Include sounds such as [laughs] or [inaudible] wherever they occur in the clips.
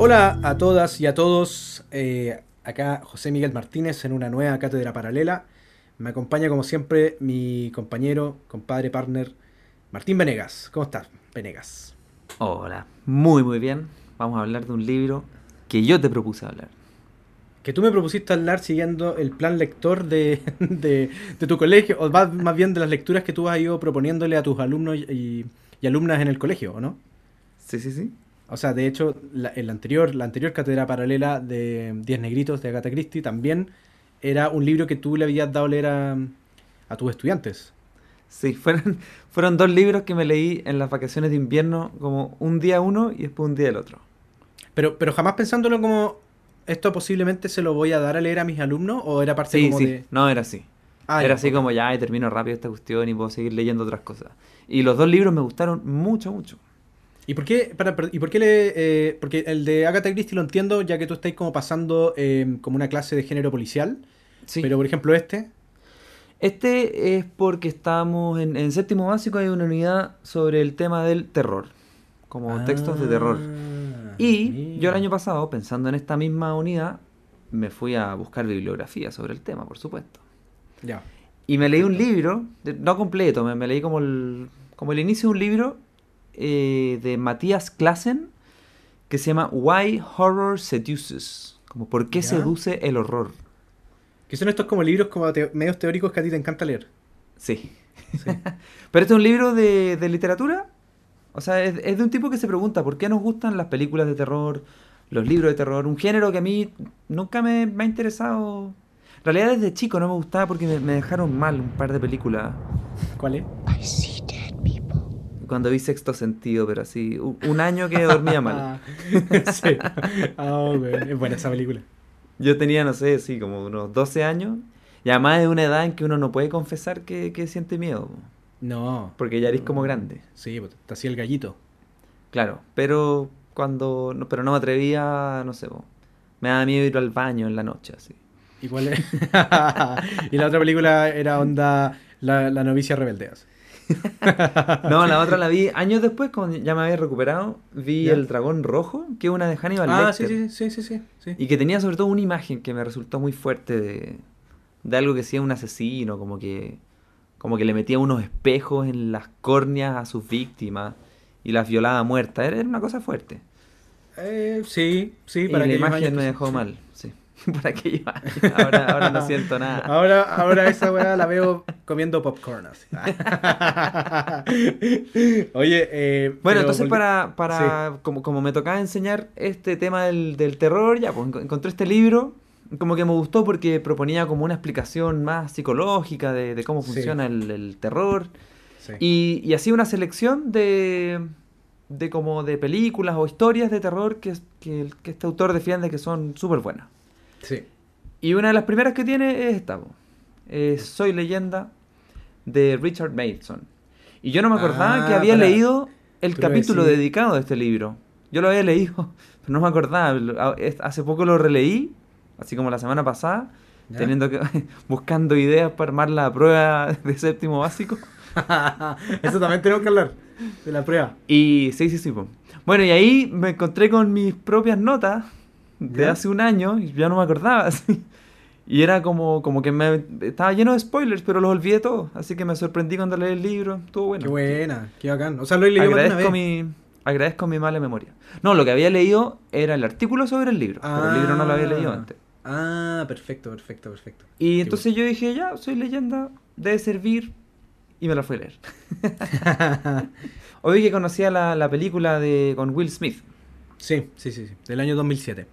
Hola a todas y a todos. eh, acá José Miguel Martínez en una nueva cátedra paralela. Me acompaña como siempre mi compañero, compadre, partner, Martín Venegas. ¿Cómo estás, Venegas? Hola, muy muy bien. Vamos a hablar de un libro que yo te propuse hablar. Que tú me propusiste hablar siguiendo el plan lector de, [laughs] de- de tu colegio, o más, más bien de las lecturas que tú has ido proponiéndole a tus alumnos y, y alumnas en el colegio, ¿o no? Sí, sí, sí. O sea, de hecho, la, el anterior, la anterior cátedra paralela de Diez Negritos de Agatha Christie también era un libro que tú le habías dado a leer a, a tus estudiantes. Sí, fueron, [laughs] fueron dos libros que me leí en las vacaciones de invierno, como un día uno y después un día el otro. Pero, pero jamás pensándolo como esto posiblemente se lo voy a dar a leer a mis alumnos o era parte Sí, como sí, de. no, era así. Ah, era así como ya, y termino rápido esta cuestión y puedo seguir leyendo otras cosas. Y los dos libros me gustaron mucho, mucho. ¿Y por qué, para- ¿y por qué le, eh, porque el de Agatha Christie lo entiendo ya que tú estáis como pasando eh, como una clase de género policial, Sí. pero por ejemplo este, Este es porque estamos en, en séptimo básico, hay una unidad sobre el tema del terror, como textos de terror. Y mira. yo el año pasado, pensando en esta misma unidad, me fui a buscar bibliografía sobre el tema, por supuesto. Ya. Y me leí un libro, no completo, me, me leí como el, como el inicio de un libro eh, de Matías Klassen que se llama Why Horror Seduces, como ¿Por qué Ya. seduce el horror? Que son estos como libros como te- medios teóricos que a ti te encanta leer. Sí. Sí. [laughs] Pero este es un libro de, de literatura. O sea, es, es de un tipo que se pregunta por qué nos gustan las películas de terror, los libros de terror, un género que a mí nunca me, me ha interesado. En realidad desde chico no me gustaba porque me, me dejaron mal un par de películas. ¿Cuál es? I see dead people. Cuando vi sexto sentido, pero así, un, un año que dormía mal. [laughs] sí. Ah, bueno, es buena esa película. Yo tenía, no sé, sí, como unos 12 años. Y además es una edad en que uno no puede confesar que, que siente miedo. No. Porque ya eres como grande. Sí, pues, te hacía el gallito. Claro, pero cuando. No, pero no me atrevía, no sé, me daba miedo ir al baño en la noche, así. ¿Y cuál es? [laughs] y la otra película era onda La, la novicia rebelde. así. [laughs] No, la otra la vi años después, cuando ya me había recuperado, vi. El Dragón Rojo, que es una de Hannibal Ah, sí, Lecter. sí, sí, sí, sí, sí. Y que tenía sobre todo una imagen que me resultó muy fuerte de, de algo que hacía un asesino, como que, como que le metía unos espejos en las córneas a sus víctimas y las violaba muertas. Era una cosa fuerte. Eh, sí, sí, y para la imagen me [laughs] que- dejó sí. mal, sí. Para años. Ahora, ahora no siento nada. Ahora, ahora esa weá la veo comiendo popcorn así. [laughs] Oye, eh, Bueno, entonces para, para como, como me tocaba enseñar este tema del, del terror, ya, pues enco- encontré este libro, como que me gustó porque proponía como una explicación más psicológica de, de cómo Sí. funciona el, el terror. Sí. Y, y así una selección de, de como de películas o historias de terror que, que, este autor defiende que son súper buenas. Sí. Y una de las primeras que tiene es esta. Es Soy leyenda de Richard Mason. Y yo no me acordaba Ah, que había para- leído el tú capítulo dedicado a este libro. Yo lo había leído, [laughs] pero no me acordaba. Hace poco lo releí, así como la semana pasada, ¿Ya? teniendo que [laughs] buscando ideas para armar la prueba de séptimo básico. [laughs] Eso también tenemos que hablar de la prueba. Y sí, sí, sí. po. Bueno, y ahí me encontré con mis propias notas de ¿Ya? hace un año y ya no me acordaba. [laughs] así. Y era como, como que me estaba lleno de spoilers, pero los olvidé todos. Así que me sorprendí cuando leí el libro. Estuvo bueno. Qué buena, qué bacán. O sea, lo he leído de una Agradezco vez. mi, agradezco mi mala memoria. No, lo que había leído era el artículo sobre el libro, pero el libro no lo había leído Ah. antes. Ah, perfecto, perfecto, perfecto. Y Qué entonces yo dije, ya, soy leyenda, debe servir, y me la fui a leer. [laughs] Hoy que conocía la, la película de con Will Smith. Sí, sí, sí, sí, del año 2007.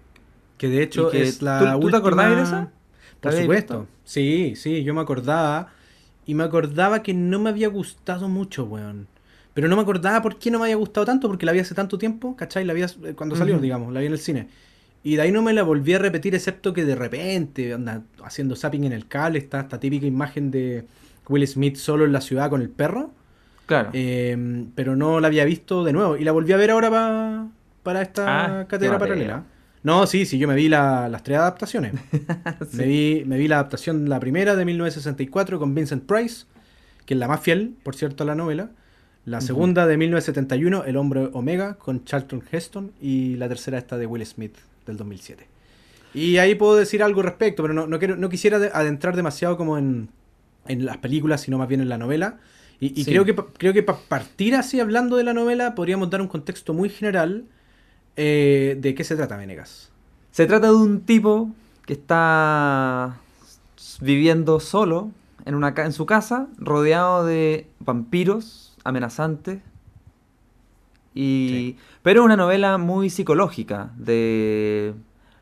Que de hecho que es la ¿tú- tú te acordabas de esa? ¿La Por supuesto. Sí, sí, yo me acordaba. Y me acordaba que no me había gustado mucho, weón. Pero no me acordaba por qué no me había gustado tanto, porque la vi hace tanto tiempo, ¿cachai? La vi hace- cuando salió, digamos, la vi en el cine. Y de ahí no me la volví a repetir, excepto que de repente, anda, haciendo zapping en el cable, está esta típica imagen de Will Smith solo en la ciudad con el perro. Claro. Eh, pero no la había visto de nuevo. Y la volví a ver ahora pa- para esta Ah, cátedra paralela. No, sí, sí, yo me vi la- las tres adaptaciones. [laughs] Sí. me, vi, me vi la adaptación, la primera de 1964 con Vincent Price, que es la más fiel, por cierto, a la novela. La segunda de 1971, El hombre Omega, con Charlton Heston. Y la tercera esta de Will Smith, del 2007. Y ahí puedo decir algo al respecto, pero no, no, quiero, no quisiera de- adentrar demasiado como en, en las películas, sino más bien en la novela. Y, y Sí. creo que creo que para partir así hablando de la novela, podríamos dar un contexto muy general eh, de qué se trata Venegas. Se trata de un tipo que está viviendo solo en, una, en su casa, rodeado de vampiros amenazantes. Y, Sí. Pero es una novela muy psicológica. De,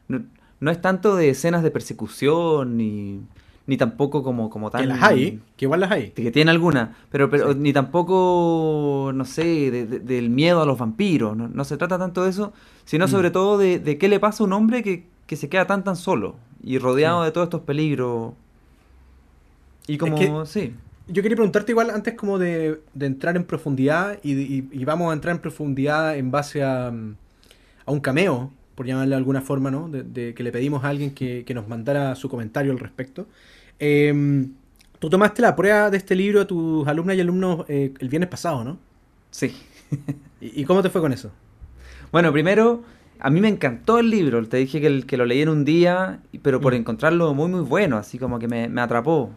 no, no es tanto de escenas de persecución, ni, ni tampoco como, como tal. Que las hay, que igual las hay. Que tiene alguna, pero, pero Sí. ni tampoco, no sé, de- de- del miedo a los vampiros. No, no se trata tanto de eso, sino Mm. sobre todo de, de qué le pasa a un hombre que, que se queda tan tan solo y rodeado Sí. de todos estos peligros. Y como, que- sí, Yo quería preguntarte igual antes como de, de entrar en profundidad y, y- y vamos a entrar en profundidad en base a, a un cameo, por llamarle de alguna forma, ¿no? De, de que le pedimos a alguien que, que nos mandara su comentario al respecto. Eh, tú tomaste la prueba de este libro a tus alumnas y alumnos eh, el viernes pasado, ¿no? sí. ¿Y, y cómo te fue con eso? Bueno, primero, a mí me encantó el libro. Te dije que, el- que lo leí en un día, pero por Mm. encontrarlo muy, muy bueno, así como que me, me atrapó.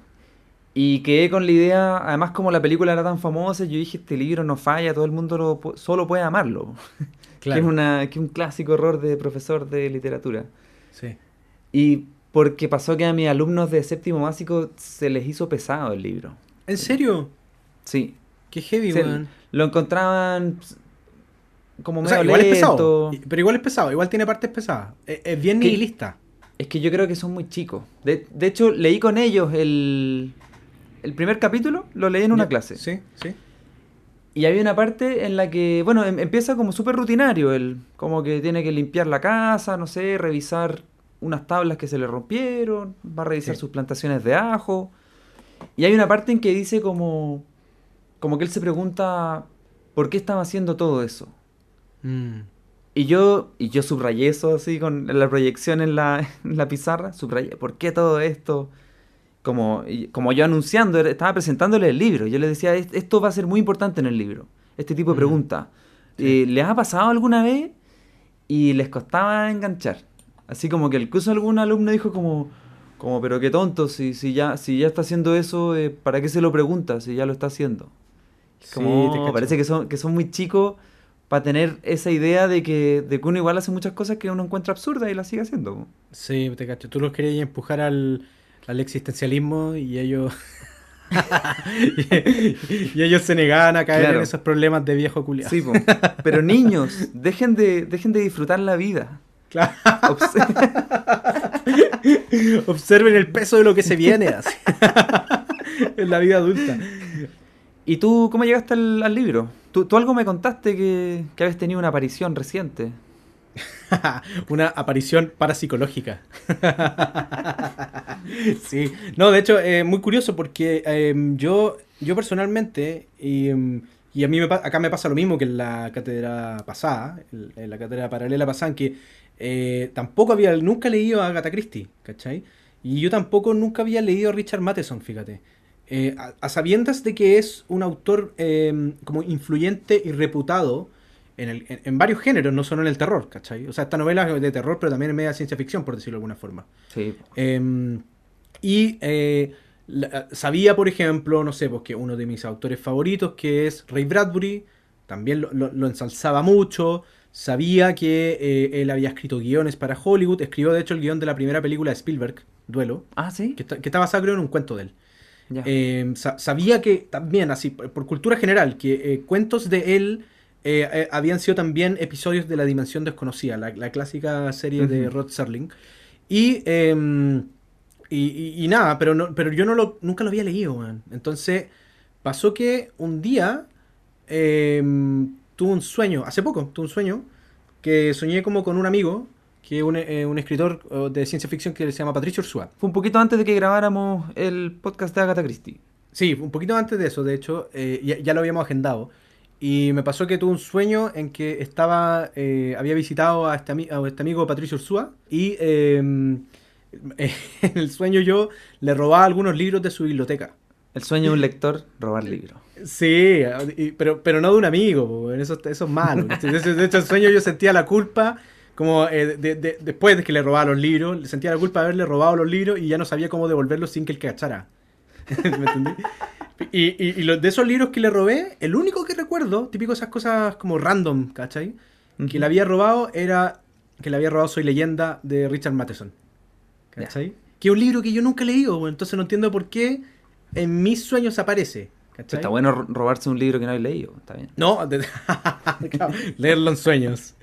Y quedé con la idea, además como la película era tan famosa, yo dije, este libro no falla, todo el mundo lo solo puede amarlo. [laughs] Que es, una, que es un clásico error de profesor de literatura. Sí. Y porque pasó que a mis alumnos de séptimo básico se les hizo pesado el libro. ¿En serio? Sí. Qué heavy, Se- lo encontraban como O medio sea, igual es pesado. lento. Pero igual es pesado, igual tiene partes pesadas. Es, es bien nihilista. Es que yo creo que son muy chicos. De, de hecho, leí con ellos el, el primer capítulo, lo leí en una clase. Sí, sí. Y había una parte en la que, bueno, em- empieza como súper rutinario. Él, como que tiene que limpiar la casa, no sé, revisar unas tablas que se le rompieron, va a revisar Sí. sus plantaciones de ajo. Y hay una parte en que dice como, como que él se pregunta por qué estaba haciendo todo eso. Mm. Y yo, y yo subrayé eso así con la proyección en la, [laughs] en la pizarra, subrayé, ¿por qué todo esto? Como, como yo anunciando, estaba presentándole el libro, yo le decía, "Es- esto va a ser muy importante en el libro, este tipo de Mm. preguntas. Sí. Eh, ¿Les ha pasado alguna vez? Y les costaba enganchar. Así como que incluso algún alumno dijo como, como pero qué tonto, si, si, ya, si ya está haciendo eso, eh, ¿para qué se lo pregunta si ya lo está haciendo? Como, te cacho. parece que son, que son muy chicos para tener esa idea de que, de que uno igual hace muchas cosas que uno encuentra absurdas y las sigue haciendo. Sí, te cacho. Tú los querías empujar al, al existencialismo y ellos. [laughs] y, ellos se negaban a caer Claro. en esos problemas de viejo culiado. Sí, [laughs] pero niños, dejen de, dejen de disfrutar la vida. Claro. Obs- [laughs] Observen el peso de lo que se viene así. en la vida adulta. ¿Y tú cómo llegaste al, al libro? Tú, tú algo me contaste que, que habías tenido una aparición reciente. [laughs] Una aparición parapsicológica. [laughs] sí, no, de hecho, es muy curioso porque em, yo, yo personalmente, y, em, y a mí me, acá me pasa lo mismo que en la cátedra pasada, en, la cátedra paralela pasada, en que eh, tampoco había, nunca leído a Agatha Christie, ¿cachai? Y yo tampoco nunca había leído a Richard Matheson, fíjate. Eh, a, a sabiendas de que es un autor em, como influyente y reputado en, el- en- en varios géneros, no solo en el terror, ¿cachai? O sea, esta novela es de terror, pero también es media ciencia ficción, por decirlo de alguna forma. Sí. Eh, y eh, la- sabía, por ejemplo, no sé, pues que uno de mis autores favoritos, que es Ray Bradbury, también lo, lo- lo ensalzaba mucho. Sabía que eh, él había escrito guiones para Hollywood. Escribió, de hecho, el guion de la primera película de Spielberg, Duelo, Ah, sí. que está, que está basado, creo, en un cuento de él. Eh, sa- sabía que también, así, por, por cultura general, que eh, cuentos de él eh, eh, habían sido también episodios de La Dimensión Desconocida, la, la clásica serie de. Rod Serling. Y, eh, y, y- y nada, pero, no, pero yo no lo, nunca lo había leído, man. Entonces, pasó que un día eh, tuve un sueño, hace poco, tuve un sueño, que soñé como con un amigo, que es un, eh, un escritor de ciencia ficción que se llama Patricio Ursúa. Fue un poquito antes de que grabáramos el podcast de Agatha Christie. Sí, un poquito antes de eso, de hecho, ya, ya lo habíamos agendado. Y me pasó que tuve un sueño en que estaba, eh, había visitado a este, a este amigo Patricio Ursúa y eh, [laughs] en el sueño yo le robaba algunos libros de su biblioteca. El sueño de un lector, robar libros. Sí, y- pero, pero no de un amigo, eso, eso es malo. ¿cachai? De hecho, de hecho, el sueño yo sentía la culpa, como eh, de- de- después de que le robaba los libros, sentía la culpa de haberle robado los libros y ya no sabía cómo devolverlos sin que él cachara. [laughs] ¿Me entendí? Y, y, y los- de esos libros que le robé, el único que recuerdo, típico esas cosas como random, ¿cachai? Que le había robado era que le había robado Soy Leyenda de Richard Matheson. ¿Cachai? Que es un libro que yo nunca he leído, entonces no entiendo por qué en mis sueños aparece. ¿cachai? Está bueno ro- robarse un libro que no hay leído. Está bien. No, [laughs] de- claro, leerlo en sueños.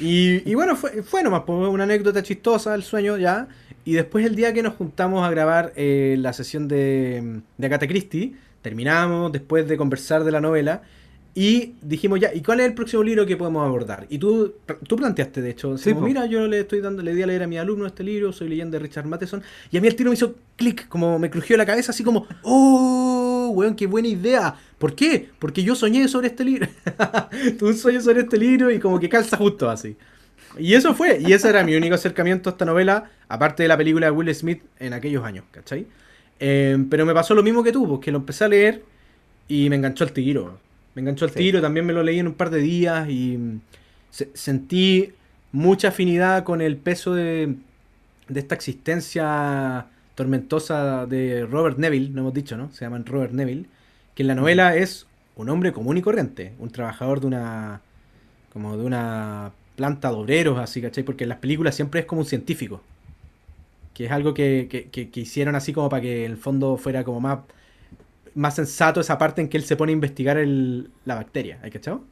Y, y bueno, fue, fue nomás pues, una anécdota chistosa el sueño ya. Y después el día que nos juntamos a grabar eh, la sesión de, de Agatha Christie, terminamos después de conversar de la novela y dijimos ya, ¿y cuál es el próximo libro que podemos abordar? Y tú, tú planteaste, de hecho, Sí, como, mira, yo le estoy dando, le di a leer a mi alumno este libro, soy leyenda de Richard Matheson, y a mí el tiro me hizo clic, como me crujió la cabeza, así como, ¡oh, weón, qué buena idea! ¿Por qué? Porque yo soñé sobre este libro. Tuve un sueño sobre este libro y como que calza justo así. Y eso fue, y ese era mi único acercamiento a esta novela, aparte de la película de Will Smith en aquellos años, ¿cachai? Eh, pero me pasó lo mismo que tú, porque lo empecé a leer y me enganchó el tiro. Me enganchó el Sí. tiro, también me lo leí en un par de días y mm, se- sentí mucha afinidad con el peso de, de esta existencia tormentosa de Robert Neville, no hemos dicho, ¿no? Se llaman Robert Neville, que en la novela es un hombre común y corriente, un trabajador de una como de una planta de obreros, así, ¿cachai? Porque en las películas siempre es como un científico. Que es algo que, que- que- que hicieron así como para que el fondo fuera como más, más sensato esa parte en que él se pone a investigar el- la bacteria, ¿hay cachado?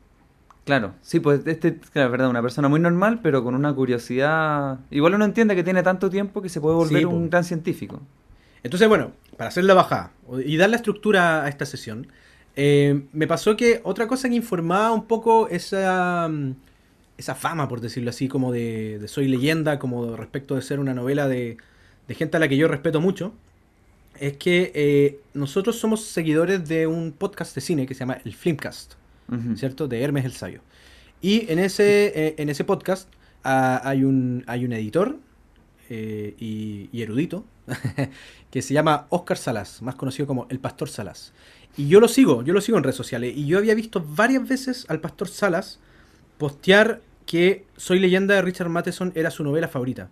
Claro, sí, pues este, claro, es verdad, una persona muy normal, pero con una curiosidad. Igual uno entiende que tiene tanto tiempo que se puede volver Sí, un gran científico. Entonces, bueno, para hacer la bajada y dar la estructura a esta sesión, eh, me pasó que otra cosa que informaba un poco esa, esa fama, por decirlo así, como de, de Soy leyenda, como respecto de ser una novela de, de gente a la que yo respeto mucho, es que eh, nosotros somos seguidores de un podcast de cine que se llama El Filmcast. ¿cierto? De Hermes el Sabio. Y en ese, eh, en ese podcast ah, hay, un, hay un editor eh, y, y erudito [laughs] que se llama Oscar Salas, más conocido como el Pastor Salas. Y yo lo sigo, yo lo sigo en redes sociales. Y yo había visto varias veces al Pastor Salas postear que Soy leyenda de Richard Matheson era su novela favorita.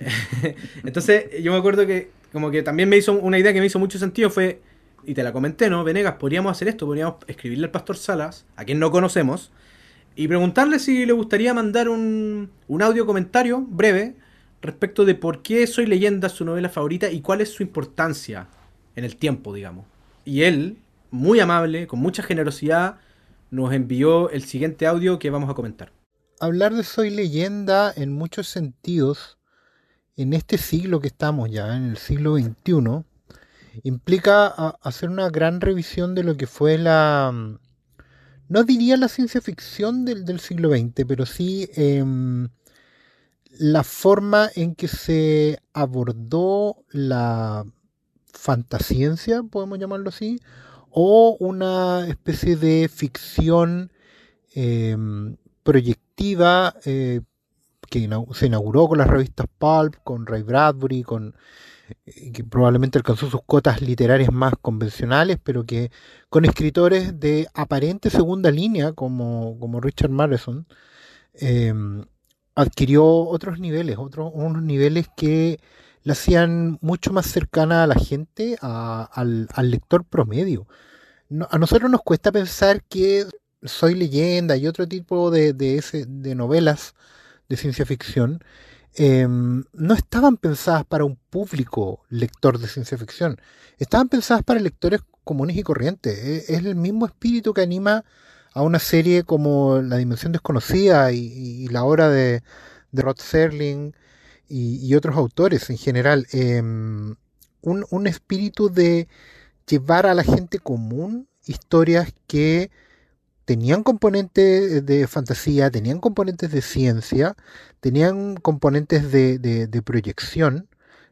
[laughs] Entonces, yo me acuerdo que como que también me hizo una idea que me hizo mucho sentido fue, y te la comenté, ¿no? Venegas, podríamos hacer esto, podríamos escribirle al Pastor Salas, a quien no conocemos, y preguntarle si le gustaría mandar un, un audio comentario breve respecto de por qué Soy leyenda es su novela favorita y cuál es su importancia en el tiempo, digamos. Y él, muy amable, con mucha generosidad, nos envió el siguiente audio que vamos a comentar. hablar de Soy leyenda en muchos sentidos, en este siglo que estamos ya, en el siglo XXI, implica hacer una gran revisión de lo que fue la, mm, no diría la ciencia ficción del, del siglo XX, pero sí em, la forma en que se abordó la fantasciencia, podemos llamarlo así, o una especie de ficción em, proyectiva eh, que se inauguró con las revistas Pulp, con Ray Bradbury, con eh, que probablemente alcanzó sus cotas literarias más convencionales, pero que con escritores de aparente segunda línea como, como Richard Matheson, em, adquirió otros niveles, otros unos niveles que la hacían mucho más cercana a la gente, al, lector promedio. A nosotros nos cuesta pensar que Soy leyenda y otro tipo de, de, ese, de novelas de ciencia ficción em, no estaban pensadas para un público lector de ciencia ficción, estaban pensadas para lectores comunes y corrientes. E- Es el mismo espíritu que anima a una serie como La Dimensión Desconocida y, la obra de, Rod Serling y, y otros autores en general. Em, un, un espíritu de llevar a la gente común historias que tenían componentes de fantasía, tenían componentes de ciencia, tenían componentes de, de- de proyección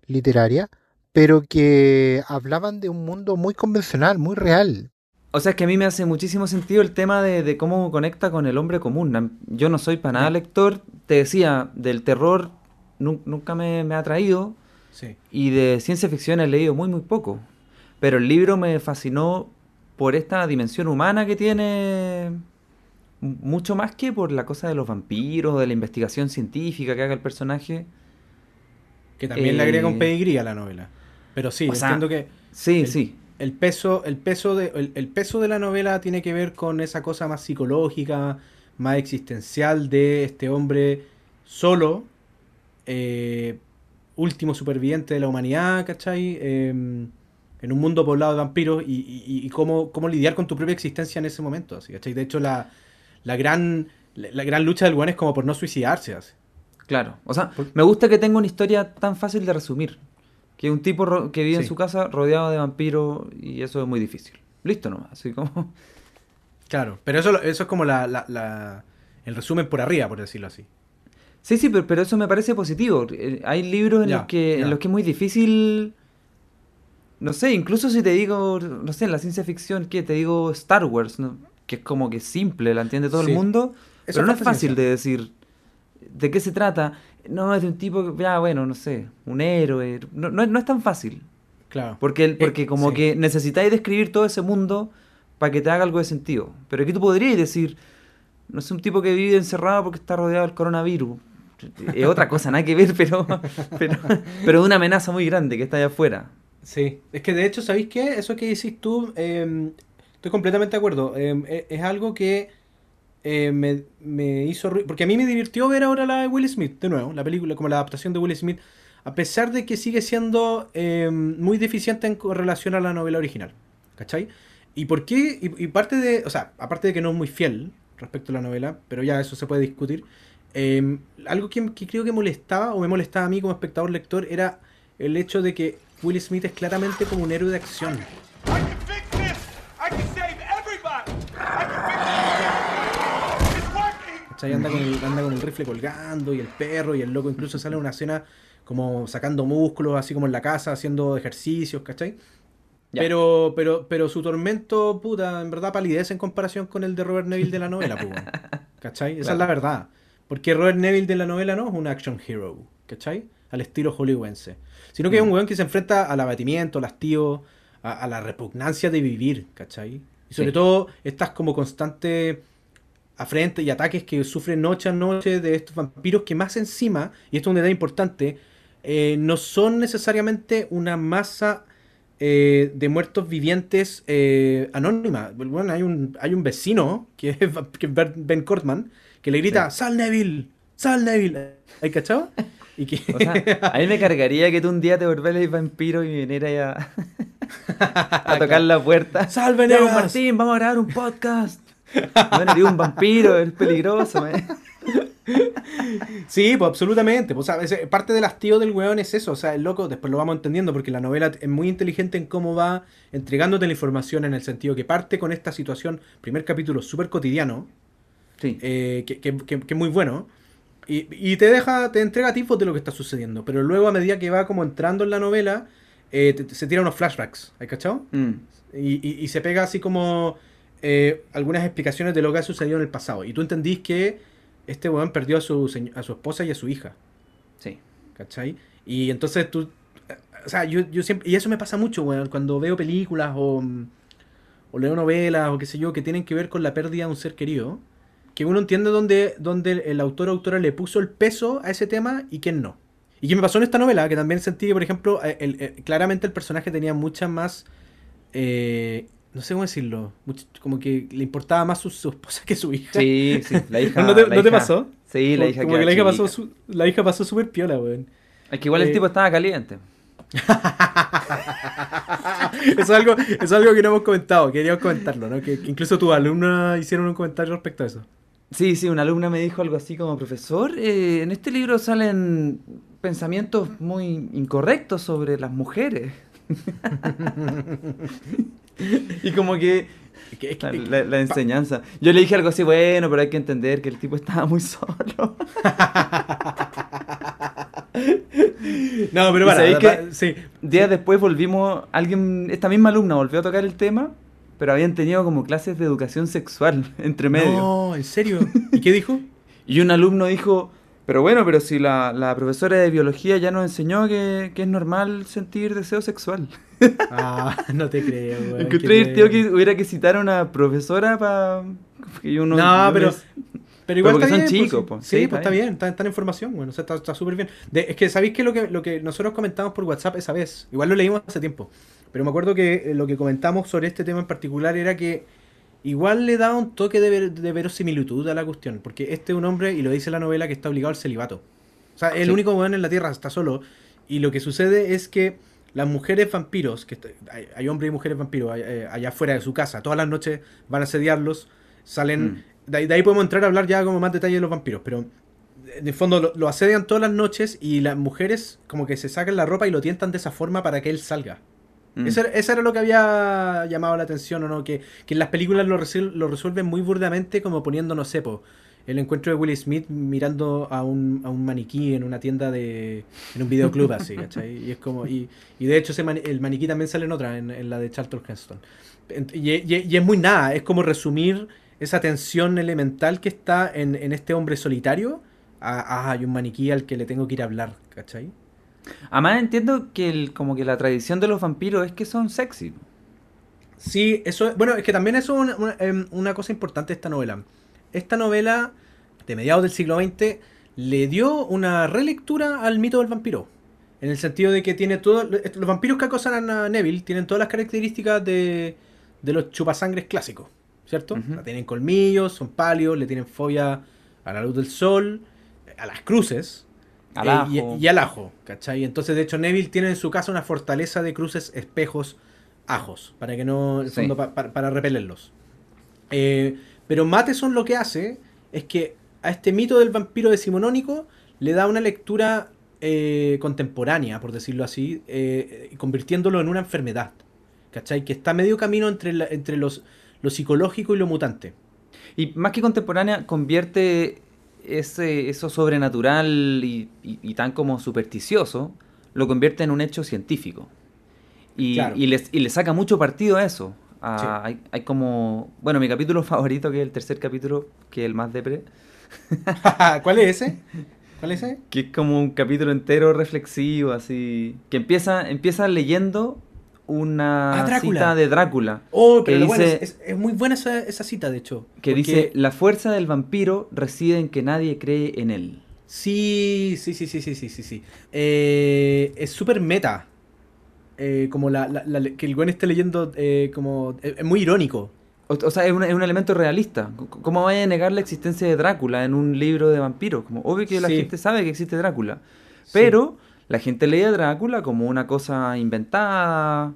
literaria, pero que hablaban de un mundo muy convencional, muy real. O sea, es que a mí me hace muchísimo sentido el tema de, de cómo conecta con el hombre común. Yo no soy para nada Sí. lector, te decía, del terror nu- nunca me, me ha atraído Sí. y de ciencia ficción he leído muy, muy poco. Pero el libro me fascinó por esta dimensión humana que tiene, mucho más que por la cosa de los vampiros, de la investigación científica que haga el personaje. Que también le agrega un Eh, pedigrí a la novela. Pero sí, sea, entiendo que Sí, El- sí. el peso, el peso de, el, el peso de la novela tiene que ver con esa cosa más psicológica, más existencial de este hombre solo, eh, último superviviente de la humanidad, ¿cachai? Eh, en un mundo poblado de vampiros y, y- y cómo, cómo lidiar con tu propia existencia en ese momento, así, ¿cachai? De hecho, la, la gran la, la gran lucha del weón es como por no suicidarse, así. Claro, o sea, Por- me gusta que tenga una historia tan fácil de resumir. Que un tipo que vive en su casa rodeado de vampiros y eso es muy difícil. Listo nomás, así como... [laughs] Claro, pero eso, eso es como la, la- la- el resumen por arriba, por decirlo así. Sí, sí, pero, pero eso me parece positivo. Eh, Hay libros en, Ya, los que, en los que es muy difícil... No sé, incluso si te digo, no sé, en la ciencia ficción, ¿qué? Te digo Star Wars, ¿no? Que es como que simple, la entiende todo Sí. el mundo. Eso pero no es fácil de decir de qué se trata. No, es de un tipo que, ya, bueno, no sé, un héroe. No, no, es- no es tan fácil. Claro. Porque, el- porque Eh, como sí. que necesitáis describir todo ese mundo para que te haga algo de sentido. Pero aquí tú podrías decir, no es un tipo que vive encerrado porque está rodeado del coronavirus. Es otra cosa, nada que ver, [laughs] pero, pero, pero de una amenaza muy grande que está allá afuera. Sí, es que de hecho, ¿sabéis qué? Eso que decís tú, eh, estoy completamente de acuerdo. Eh, eh, es algo que eh, me, me hizo. Porque a mí me divirtió ver ahora la de Will Smith, de nuevo, la película, como la adaptación de Will Smith, a pesar de que sigue siendo eh, muy deficiente en relación a la novela original. ¿Cachai? ¿Y por qué? Y, y parte de. O sea, aparte de que no es muy fiel respecto a la novela, pero ya eso se puede discutir. algo que, que creo que molestaba, o me molestaba a mí como espectador lector, era el hecho de que Will Smith es claramente como un héroe de acción. ¿Cachai? Anda con, el, anda con el rifle colgando y el perro y el loco incluso sale en una escena como sacando músculos así como en la casa, haciendo ejercicios, ¿cachai? Ya. Pero, pero, pero su tormento, puta, en verdad palidece en comparación con el de Robert Neville de la novela, pues. [laughs] ¿cachai? Esa Claro. es la verdad. Porque Robert Neville de la novela no es un action hero, ¿cachai? Al estilo hollywoodense. Sino que es un weón que se enfrenta al abatimiento, al hastío, a, a la repugnancia de vivir, ¿cachai? Y sobre Sí. todo estas como constantes afrentes y ataques que sufren noche a noche de estos vampiros que más encima, y esto es un detalle importante, eh, no son necesariamente una masa eh, de muertos vivientes eh, anónima. Bueno, hay un, hay un vecino, que es, que es Ben- Ben Cortman, que le grita, ¡Sal Neville! ¡Sal Neville! ¿Hay cachado? [laughs] Y. O sea, a mí me [laughs] cargaría que tú un día te volvieras vampiro y vinieras [laughs] a, a tocar la puerta. ¡Salve, Ya, pues! Martín, vamos a grabar un podcast. Bueno, eres un vampiro, es peligroso, man. [laughs] Sí, pues absolutamente. Pues, o sea, parte del hastío del weón es eso. O sea, el loco, después lo vamos entendiendo porque la novela es muy inteligente en cómo va entregándote la información en el sentido que parte con esta situación, primer capítulo súper cotidiano, Sí. eh, que, que- que- que es muy bueno. Y, y te deja, te entrega tipos de lo que está sucediendo. Pero luego a medida que va como entrando en la novela, eh, te- se tira unos flashbacks. ¿Hay cachado? Mm. Y, y- y se pega así como eh, algunas explicaciones de lo que ha sucedido en el pasado. Y tú entendís que este weón perdió a su, a su esposa y a su hija. Sí. ¿Cachai? Y entonces tú. eh, O sea, yo, yo siempre. Y eso me pasa mucho, weón, cuando veo películas o. O leo novelas o qué sé yo, que tienen que ver con la pérdida de un ser querido. Que uno entiende dónde, dónde el autor o autora le puso el peso a ese tema y quién no. Y que me pasó en esta novela, que también sentí que, por ejemplo, eh, el- eh, claramente el personaje tenía mucha más. eh, no sé cómo decirlo. como que le importaba más su, su esposa que su hija. Sí, sí, la hija. [laughs] ¿No te, la no te hija- pasó? Sí, la Como- hija como que la hija pasó, su- la hija pasó súper piola, weón. Es que igual el tipo estaba caliente. eso, [laughs] es algo, eso es algo que no hemos comentado, queríamos comentarlo, ¿no? Que, que incluso tus alumnos hicieron un comentario respecto a eso. Sí, sí, una alumna me dijo algo así como, profesor, eh, en este libro salen pensamientos muy incorrectos sobre las mujeres. [laughs] y como que la, la- enseñanza. Yo le dije algo así, bueno, pero hay que entender que el tipo estaba muy solo. [laughs] No, pero ¿Y para, para- que- sí. Días después volvimos, alguien, esta misma alumna volvió a tocar el tema pero habían tenido como clases de educación sexual [laughs] entre medio. No, ¿en serio? ¿Y qué dijo? [laughs] Y un alumno dijo, pero bueno, pero si la, la profesora de biología ya nos enseñó que, que es normal sentir deseo sexual. [laughs] Ah, no te creo, weón. Encontré divertido te- que hubiera que citar a una profesora para... uno, No, uno pero, es- pero igual porque está son bien. chicos, pues, sí, Sí, pues está está bien, está, está en información, bueno, o sea, está está súper bien. De- es que sabéis que lo que lo que nosotros comentamos por WhatsApp esa vez, igual lo leímos hace tiempo, pero me acuerdo que eh, lo que comentamos sobre este tema en particular era que igual le da un toque de, ver- de verosimilitud a la cuestión, porque este es un hombre, y lo dice la novela, que está obligado al celibato. O sea, el Sí. único weón en la Tierra está solo, y lo que sucede es que las mujeres vampiros, que hay, hay hombres y mujeres vampiros eh, allá afuera de su casa, todas las noches van a asediarlos, salen... Mm. De, ahí- de ahí podemos entrar a hablar ya como más detalle de los vampiros, pero en el fondo lo, lo asedian todas las noches y las mujeres como que se sacan la ropa y lo tientan de esa forma para que él salga. Mm. Eso, era, eso era lo que había llamado la atención, ¿o no? Que, que en las películas lo, resuel- lo resuelven muy burdamente como poniendo, no sé, po, el encuentro de Will Smith mirando a un, a un maniquí en una tienda de... en un videoclub así, [laughs] ¿cachai? Y es como... Y, y de hecho ese mani- el maniquí también sale en otra, en, en la de Charlton Heston. Y- y es muy nada, es como resumir esa tensión elemental que está en, en este hombre solitario. Ah, ah, hay un maniquí al que le tengo que ir a hablar, ¿cachai? Además entiendo que el, como que la tradición de los vampiros es que son sexy. Sí, eso, bueno, es que también eso es una, una, em, una cosa importante de esta novela. Esta novela, de mediados del siglo XX, le dio una relectura al mito del vampiro. En el sentido de que tiene todo. Los vampiros que acosan a Neville tienen todas las características de, de los chupasangres clásicos, ¿cierto? Sea, tienen colmillos, son pálidos, le tienen fobia a la luz del sol, a las cruces. Al eh, y- al ajo, ¿cachai? Entonces, de hecho, Neville tiene en su casa una fortaleza de cruces, espejos, ajos, para que no, Sí. fondo, pa- pa- para repelerlos. Eh, pero Matheson lo que hace es que a este mito del vampiro decimonónico le da una lectura eh, contemporánea, por decirlo así, convirtiéndolo en una enfermedad, ¿cachai? Que está medio camino entre, la- entre los, lo psicológico y lo mutante. Y más que contemporánea, convierte ese, eso sobrenatural y, y- y tan como supersticioso, lo convierte en un hecho científico. Y, Claro. y les- y le saca mucho partido a eso. Sí. hay, hay como, bueno, mi capítulo [laughs] favorito, que es el tercer capítulo, que es el más depre, [laughs] ¿Cuál es ese? ¿Cuál es ese? que es como un capítulo entero reflexivo, así, que empieza, empieza leyendo una Ah, cita de Drácula. Oh, pero que lo bueno, dice- es, es- muy buena esa, esa cita, de hecho. Que porque- dice, la fuerza del vampiro reside en que nadie cree en él. Sí, sí, sí, sí, sí, sí, sí, sí. Eh, es súper meta. Eh, como la, la- la- que el güey esté leyendo eh, como... Es, muy irónico. O, o sea, es un, es un elemento realista. ¿Cómo vaya a negar la existencia de Drácula en un libro de vampiros? Como, obvio que la Sí. gente sabe que existe Drácula. Sí. La gente lee a Drácula como una cosa inventada.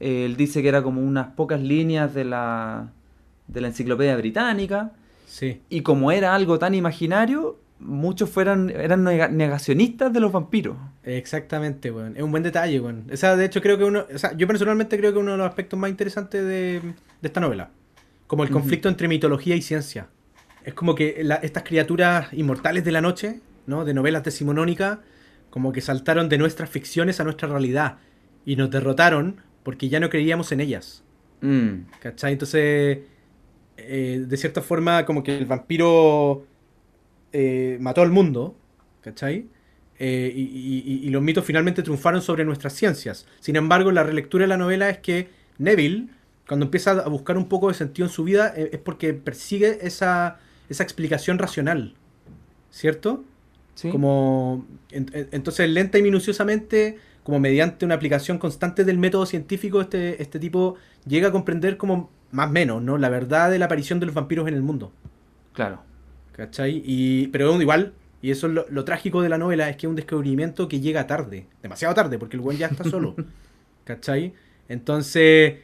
Él dice que era como unas pocas líneas de la, de la enciclopedia británica. Sí. Y como era algo tan imaginario, muchos fueran, eran nega- negacionistas de los vampiros. Exactamente, weón. Es un buen detalle, weón. O sea, de hecho creo que uno... O sea, yo personalmente creo que uno de los aspectos más interesantes de, de esta novela. Como el conflicto entre mitología y ciencia. Es como que la- estas criaturas inmortales de la noche, ¿no? De novelas decimonónicas, como que saltaron de nuestras ficciones a nuestra realidad. Y nos derrotaron porque ya no creíamos en ellas. Mm. ¿Cachai? Entonces, eh, de cierta forma, como que el vampiro eh, mató al mundo, ¿cachai? Eh, y, y- los mitos finalmente triunfaron sobre nuestras ciencias. Sin embargo, la relectura de la novela es que Neville, cuando empieza a buscar un poco de sentido en su vida, es porque persigue esa, esa explicación racional, ¿cierto? ¿Sí? Como, en- en- entonces, lenta y minuciosamente, como mediante una aplicación constante del método científico, este, este tipo llega a comprender como, más o menos, ¿no? La verdad de la aparición de los vampiros en el mundo. Claro. ¿Cachai? Y, pero igual, y eso es lo, lo trágico de la novela, es que es un descubrimiento que llega tarde, demasiado tarde, porque el buen ya está solo. [laughs] ¿Cachai? Entonces,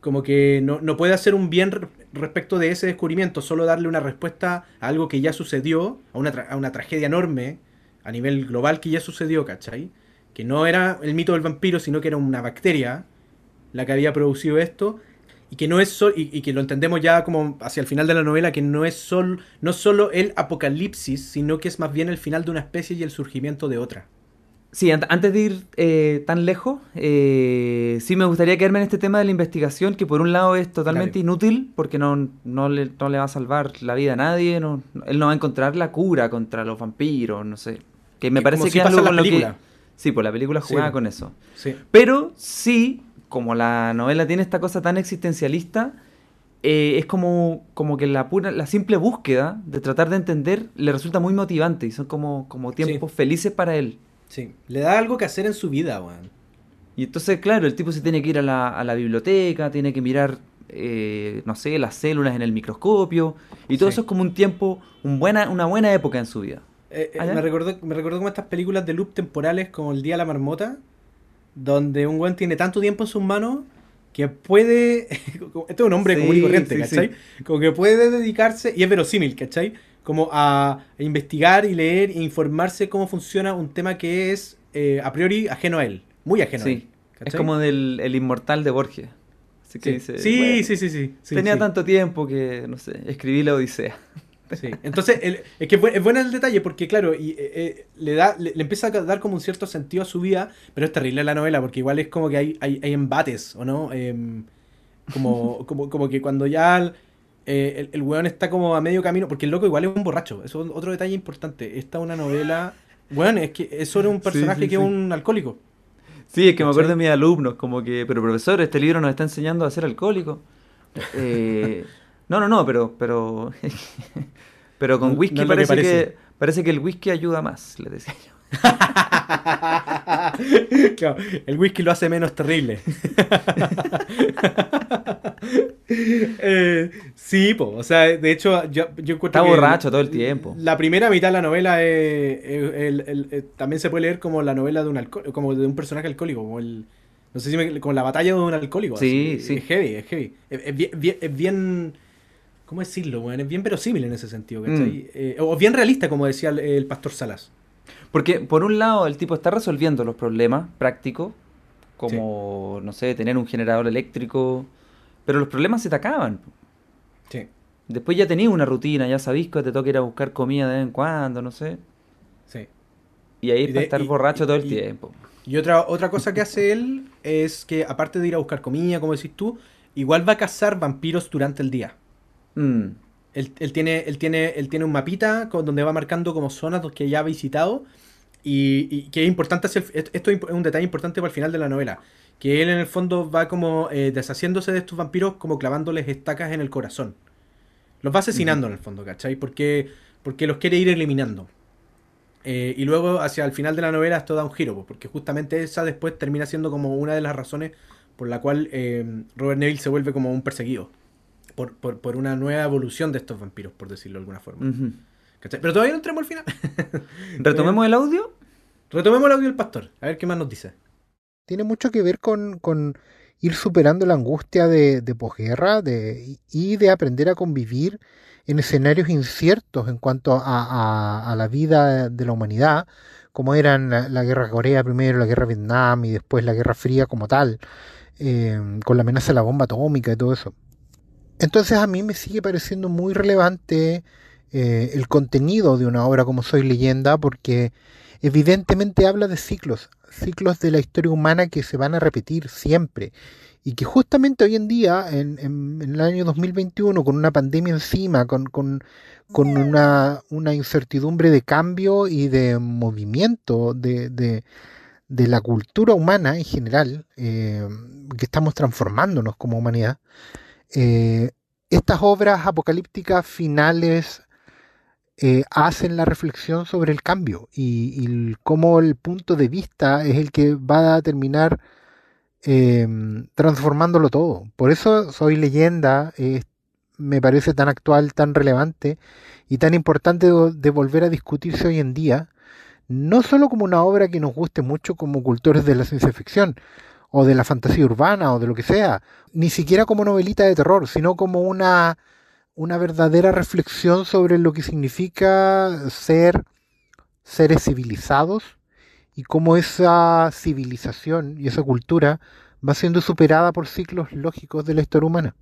como que no, no puede hacer un bien re- respecto de ese descubrimiento, solo darle una respuesta a algo que ya sucedió, a una, tra- a una tragedia enorme, a nivel global que ya sucedió, ¿cachai? Que no era el mito del vampiro, sino que era una bacteria la que había producido esto, y que no es sol- y, y que lo entendemos ya como hacia el final de la novela que no es sol, no solo el apocalipsis sino que es más bien el final de una especie y el surgimiento de otra Sí, an- antes de ir eh, tan lejos, eh, sí me gustaría quedarme en este tema de la investigación, que por un lado es totalmente inútil, porque no, no, le, no le va a salvar la vida a nadie, no, él no va a encontrar la cura contra los vampiros, no sé. Que me Que parece que es algo con lo que... película. Sí, pues la película Sí. jugaba con eso. Sí. Pero sí, como la novela tiene esta cosa tan existencialista, eh, es como, como que la pura, la simple búsqueda de tratar de entender le resulta muy motivante y son como, como tiempos felices para él. Sí. Le da algo que hacer en su vida, weón. Y entonces, claro, el tipo se tiene que ir a la, a la biblioteca, tiene que mirar, eh, no sé, las células en el microscopio, y todo Sí. eso es como un tiempo, un buena, una buena época en su vida. Eh, eh, me, recordó, me recordó como estas películas de loop temporales como El Día de la Marmota, donde un weón tiene tanto tiempo en sus manos que puede. [laughs] Esto es un hombre Sí, común y corriente, sí, ¿cachai? Como que puede dedicarse, y es verosímil, ¿cachai? Como a investigar y leer e informarse cómo funciona un tema que es eh, a priori ajeno a él, muy ajeno a él. Sí, es ¿cachai? como del el inmortal de Borges. Así que Sí, dice, sí, "Bueno, sí, sí, sí, sí, tenía tanto tiempo que, no sé, escribí la Odisea. Sí. Entonces, el- es que es bu- es bueno el detalle porque, claro, y, eh, eh, le, da, le, le empieza a dar como un cierto sentido a su vida, pero es terrible la novela porque igual es como que hay, hay, hay embates, ¿o no? Em, como, [laughs] como, como que cuando ya el, eh, el, el weón está como a medio camino, porque el loco igual es un borracho, eso es otro detalle importante. Esta es una novela, bueno, es que es sobre un personaje sí, que es un alcohólico. Sí, es que me acuerdo de mis alumnos, como que, pero profesor, este libro nos está enseñando a ser alcohólico. [laughs] Eh, no, no, no, pero, pero, [laughs] pero con whisky no que parece que, parece. que el whisky ayuda más, les decía yo. [laughs] Claro, el whisky lo hace menos terrible. [laughs] Eh, sí, po, o sea, de hecho, yo, yo encuentro Está que borracho todo el tiempo. La primera mitad de la novela es- es- el- también se puede leer como la novela de un alcohólico, como de un personaje alcohólico, como el no sé si me- como la batalla de un alcohólico. Sí, así. sí. Es heavy, es heavy. Bien, es bien- ¿cómo decirlo? weón? Es bien verosímil en ese sentido, ¿cachai? Mm. Eh, o bien realista, como decía el, el pastor Salas. Porque por un lado el tipo está resolviendo los problemas prácticos, como, no sé, tener un generador eléctrico, pero los problemas se te acaban. Sí, Después ya tenías una rutina, ya sabís que te toca ir a buscar comida de vez en cuando, no sé. sí. Y ahí Y es para de- estar y- borracho todo el y- tiempo. Y otra, otra cosa que hace él es que, aparte de ir a buscar comida, como decís tú, igual va a cazar vampiros durante el día. Mm, Él, él tiene, él, tiene, él tiene un mapita con, donde va marcando como zonas que ya ha visitado y, y que es importante, hacia el- esto es un detalle importante para el final de la novela, que él en el fondo va como eh, deshaciéndose de estos vampiros como clavándoles estacas en el corazón. Los va asesinando en el fondo, ¿cachai? Porque, porque los quiere ir eliminando. Eh, y luego hacia el final de la novela esto da un giro, porque justamente esa después termina siendo como una de las razones por la cual eh, Robert Neville se vuelve como un perseguido. Por, por, por una nueva evolución de estos vampiros, por decirlo de alguna forma. Pero todavía no entremos al final. [laughs] ¿Retomemos el audio? Retomemos el audio del pastor, a ver qué más nos dice. tiene mucho que ver con, con ir superando la angustia de, de posguerra de, y de aprender a convivir en escenarios inciertos en cuanto a, a- a la vida de la humanidad, como eran la, la guerra de Corea primero, la guerra de Vietnam y después la guerra fría como tal, eh, con la amenaza de la bomba atómica y todo eso. Entonces a mí me sigue pareciendo muy relevante eh, el contenido de una obra como Soy leyenda porque evidentemente habla de ciclos, ciclos de la historia humana que se van a repetir siempre y que justamente hoy en día, en, en- en el año 2021, con una pandemia encima, con, con- con una, una incertidumbre de cambio y de movimiento de, de- de la cultura humana en general, eh, que estamos transformándonos como humanidad, eh, estas obras apocalípticas finales eh, hacen la reflexión sobre el cambio y, cómo el punto de vista es el que va a terminar eh, transformándolo todo. Por eso Soy leyenda, me parece tan actual, tan relevante y tan importante de, de volver a discutirse hoy en día, no solo como una obra que nos guste mucho como cultores de la ciencia ficción o de la fantasía urbana o de lo que sea, ni siquiera como novelita de terror, sino como una una verdadera reflexión sobre lo que significa ser seres civilizados y cómo esa civilización y esa cultura va siendo superada por ciclos lógicos de la historia humana.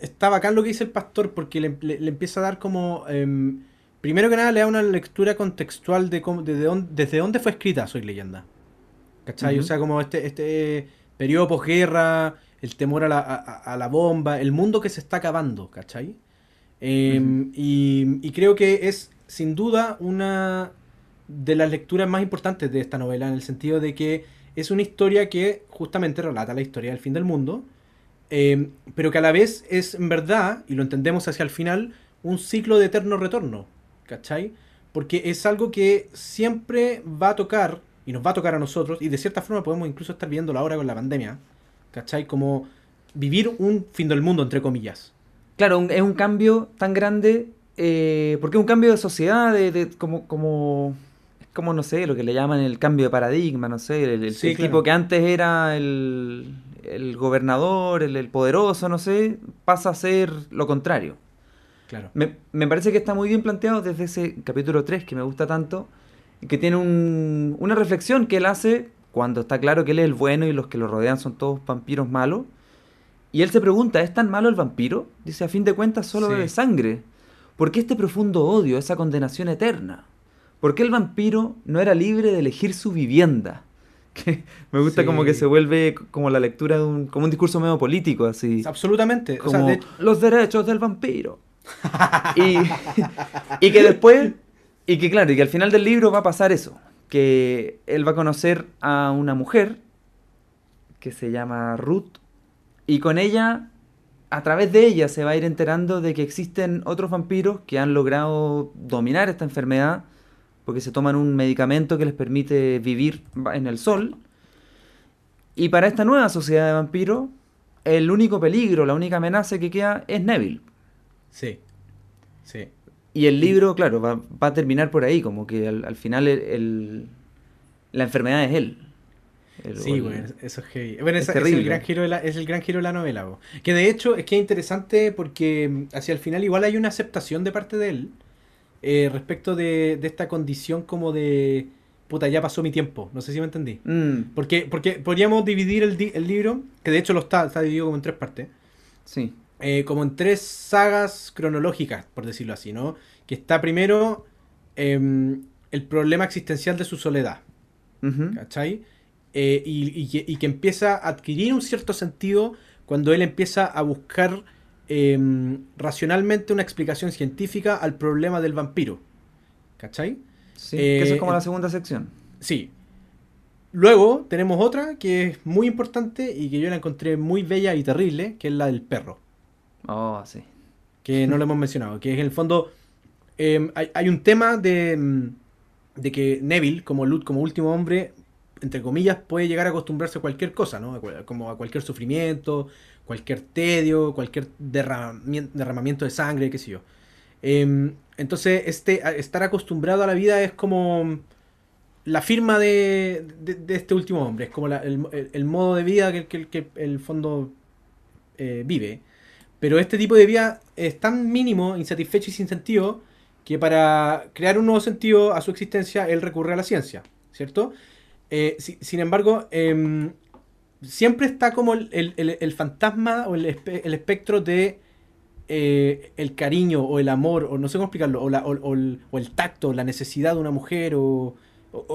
Está bacán lo que dice el pastor porque le, le- empieza a dar como... em, primero que nada le da una lectura contextual de, cómo, de, de dónde- desde dónde fue escrita Soy leyenda. ¿Cachai? O sea, como este, este periodo posguerra, el temor a la, a- a la bomba, el mundo que se está acabando, ¿cachai? Eh, y, y creo que es sin duda una de las lecturas más importantes de esta novela, en el sentido de que es una historia que justamente relata la historia del fin del mundo, eh, pero que a la vez es en verdad, y lo entendemos hacia el final, un ciclo de eterno retorno, ¿cachai? Porque es algo que siempre va a tocar, y nos va a tocar a nosotros, y de cierta forma podemos incluso estar viéndolo ahora con la pandemia, ¿cachai? Como vivir un fin del mundo, entre comillas. Claro, un- es un cambio tan grande, eh, porque es un cambio de sociedad, de, de- como, como, es como, no sé, lo que le llaman el cambio de paradigma, no sé, el, el- Sí, el claro. tipo que antes era el, el gobernador, el, el poderoso, no sé, pasa a ser lo contrario. Claro. Me, me parece que está muy bien planteado desde ese capítulo 3 que me gusta tanto, que tiene un- una reflexión que él hace cuando está claro que él es el bueno y los que lo rodean son todos vampiros malos. Y él se pregunta, ¿es tan malo el vampiro? Dice, a fin de cuentas solo Sí. bebe sangre. ¿Por qué este profundo odio, esa condenación eterna? ¿Por qué el vampiro no era libre de elegir su vivienda? [laughs] Que me gusta Sí. como que se vuelve como la lectura de un, como un discurso medio político, así. Absolutamente. O sea, de- los derechos del vampiro. y, [laughs] y que después, y que claro, y que al final del libro va a pasar eso, que él va a conocer a una mujer que se llama Ruth, y con ella, a través de ella, se va a ir enterando de que existen otros vampiros que han logrado dominar esta enfermedad, porque se toman un medicamento que les permite vivir en el sol. Y para esta nueva sociedad de vampiros, el único peligro, la única amenaza que queda es Neville. Sí. Sí. Y el libro, claro, va, va a terminar por ahí, como que al, al final el, el- la enfermedad es él. El- Sí, el- güey, eso es heavy. Bueno, es el gran giro de la, es el gran giro de la novela. bo. Que de hecho es que es interesante porque mm, hacia el final igual hay una aceptación de parte de él eh, respecto de, de esta condición como de... Puta, ya pasó mi tiempo. No sé si me entendí. Mm, Porque, porque podríamos dividir el, el libro, que de hecho lo está, está dividido como en tres partes, sí. Eh, como en tres sagas cronológicas, por decirlo así, ¿no? Que está primero em, el problema existencial de su soledad. Ujú. ¿cachai? Eh, y, y que, y que empieza a adquirir un cierto sentido cuando él empieza a buscar em, racionalmente una explicación científica al problema del vampiro. ¿Cachai? Sí, que eso Eh, es como la eh, segunda sección. Sí. Luego tenemos otra que es muy importante y que yo la encontré muy bella y terrible, que es la del perro. Oh, sí. que no lo [laughs] hemos mencionado, que es en el fondo eh, hay, hay un tema de, mm, de que Neville, como, Lut- como último hombre, entre comillas, puede llegar a acostumbrarse a cualquier cosa, ¿no? Como a cualquier sufrimiento, cualquier tedio, cualquier derramamien- derramamiento de sangre, qué sé yo. Em, entonces, este, estar acostumbrado a la vida es como la firma de, de- de este último hombre, es como la- el modo de vida que, que- que el fondo eh, vive. Pero este tipo de vida es tan mínimo, insatisfecho y sin sentido que para crear un nuevo sentido a su existencia él recurre a la ciencia, ¿cierto? Eh, si- sin embargo, em, siempre está como el, el- fantasma o el, espe- el espectro de eh, el cariño o el amor, o no sé cómo explicarlo, o, la- o- o el, o el tacto, la necesidad de una mujer, o,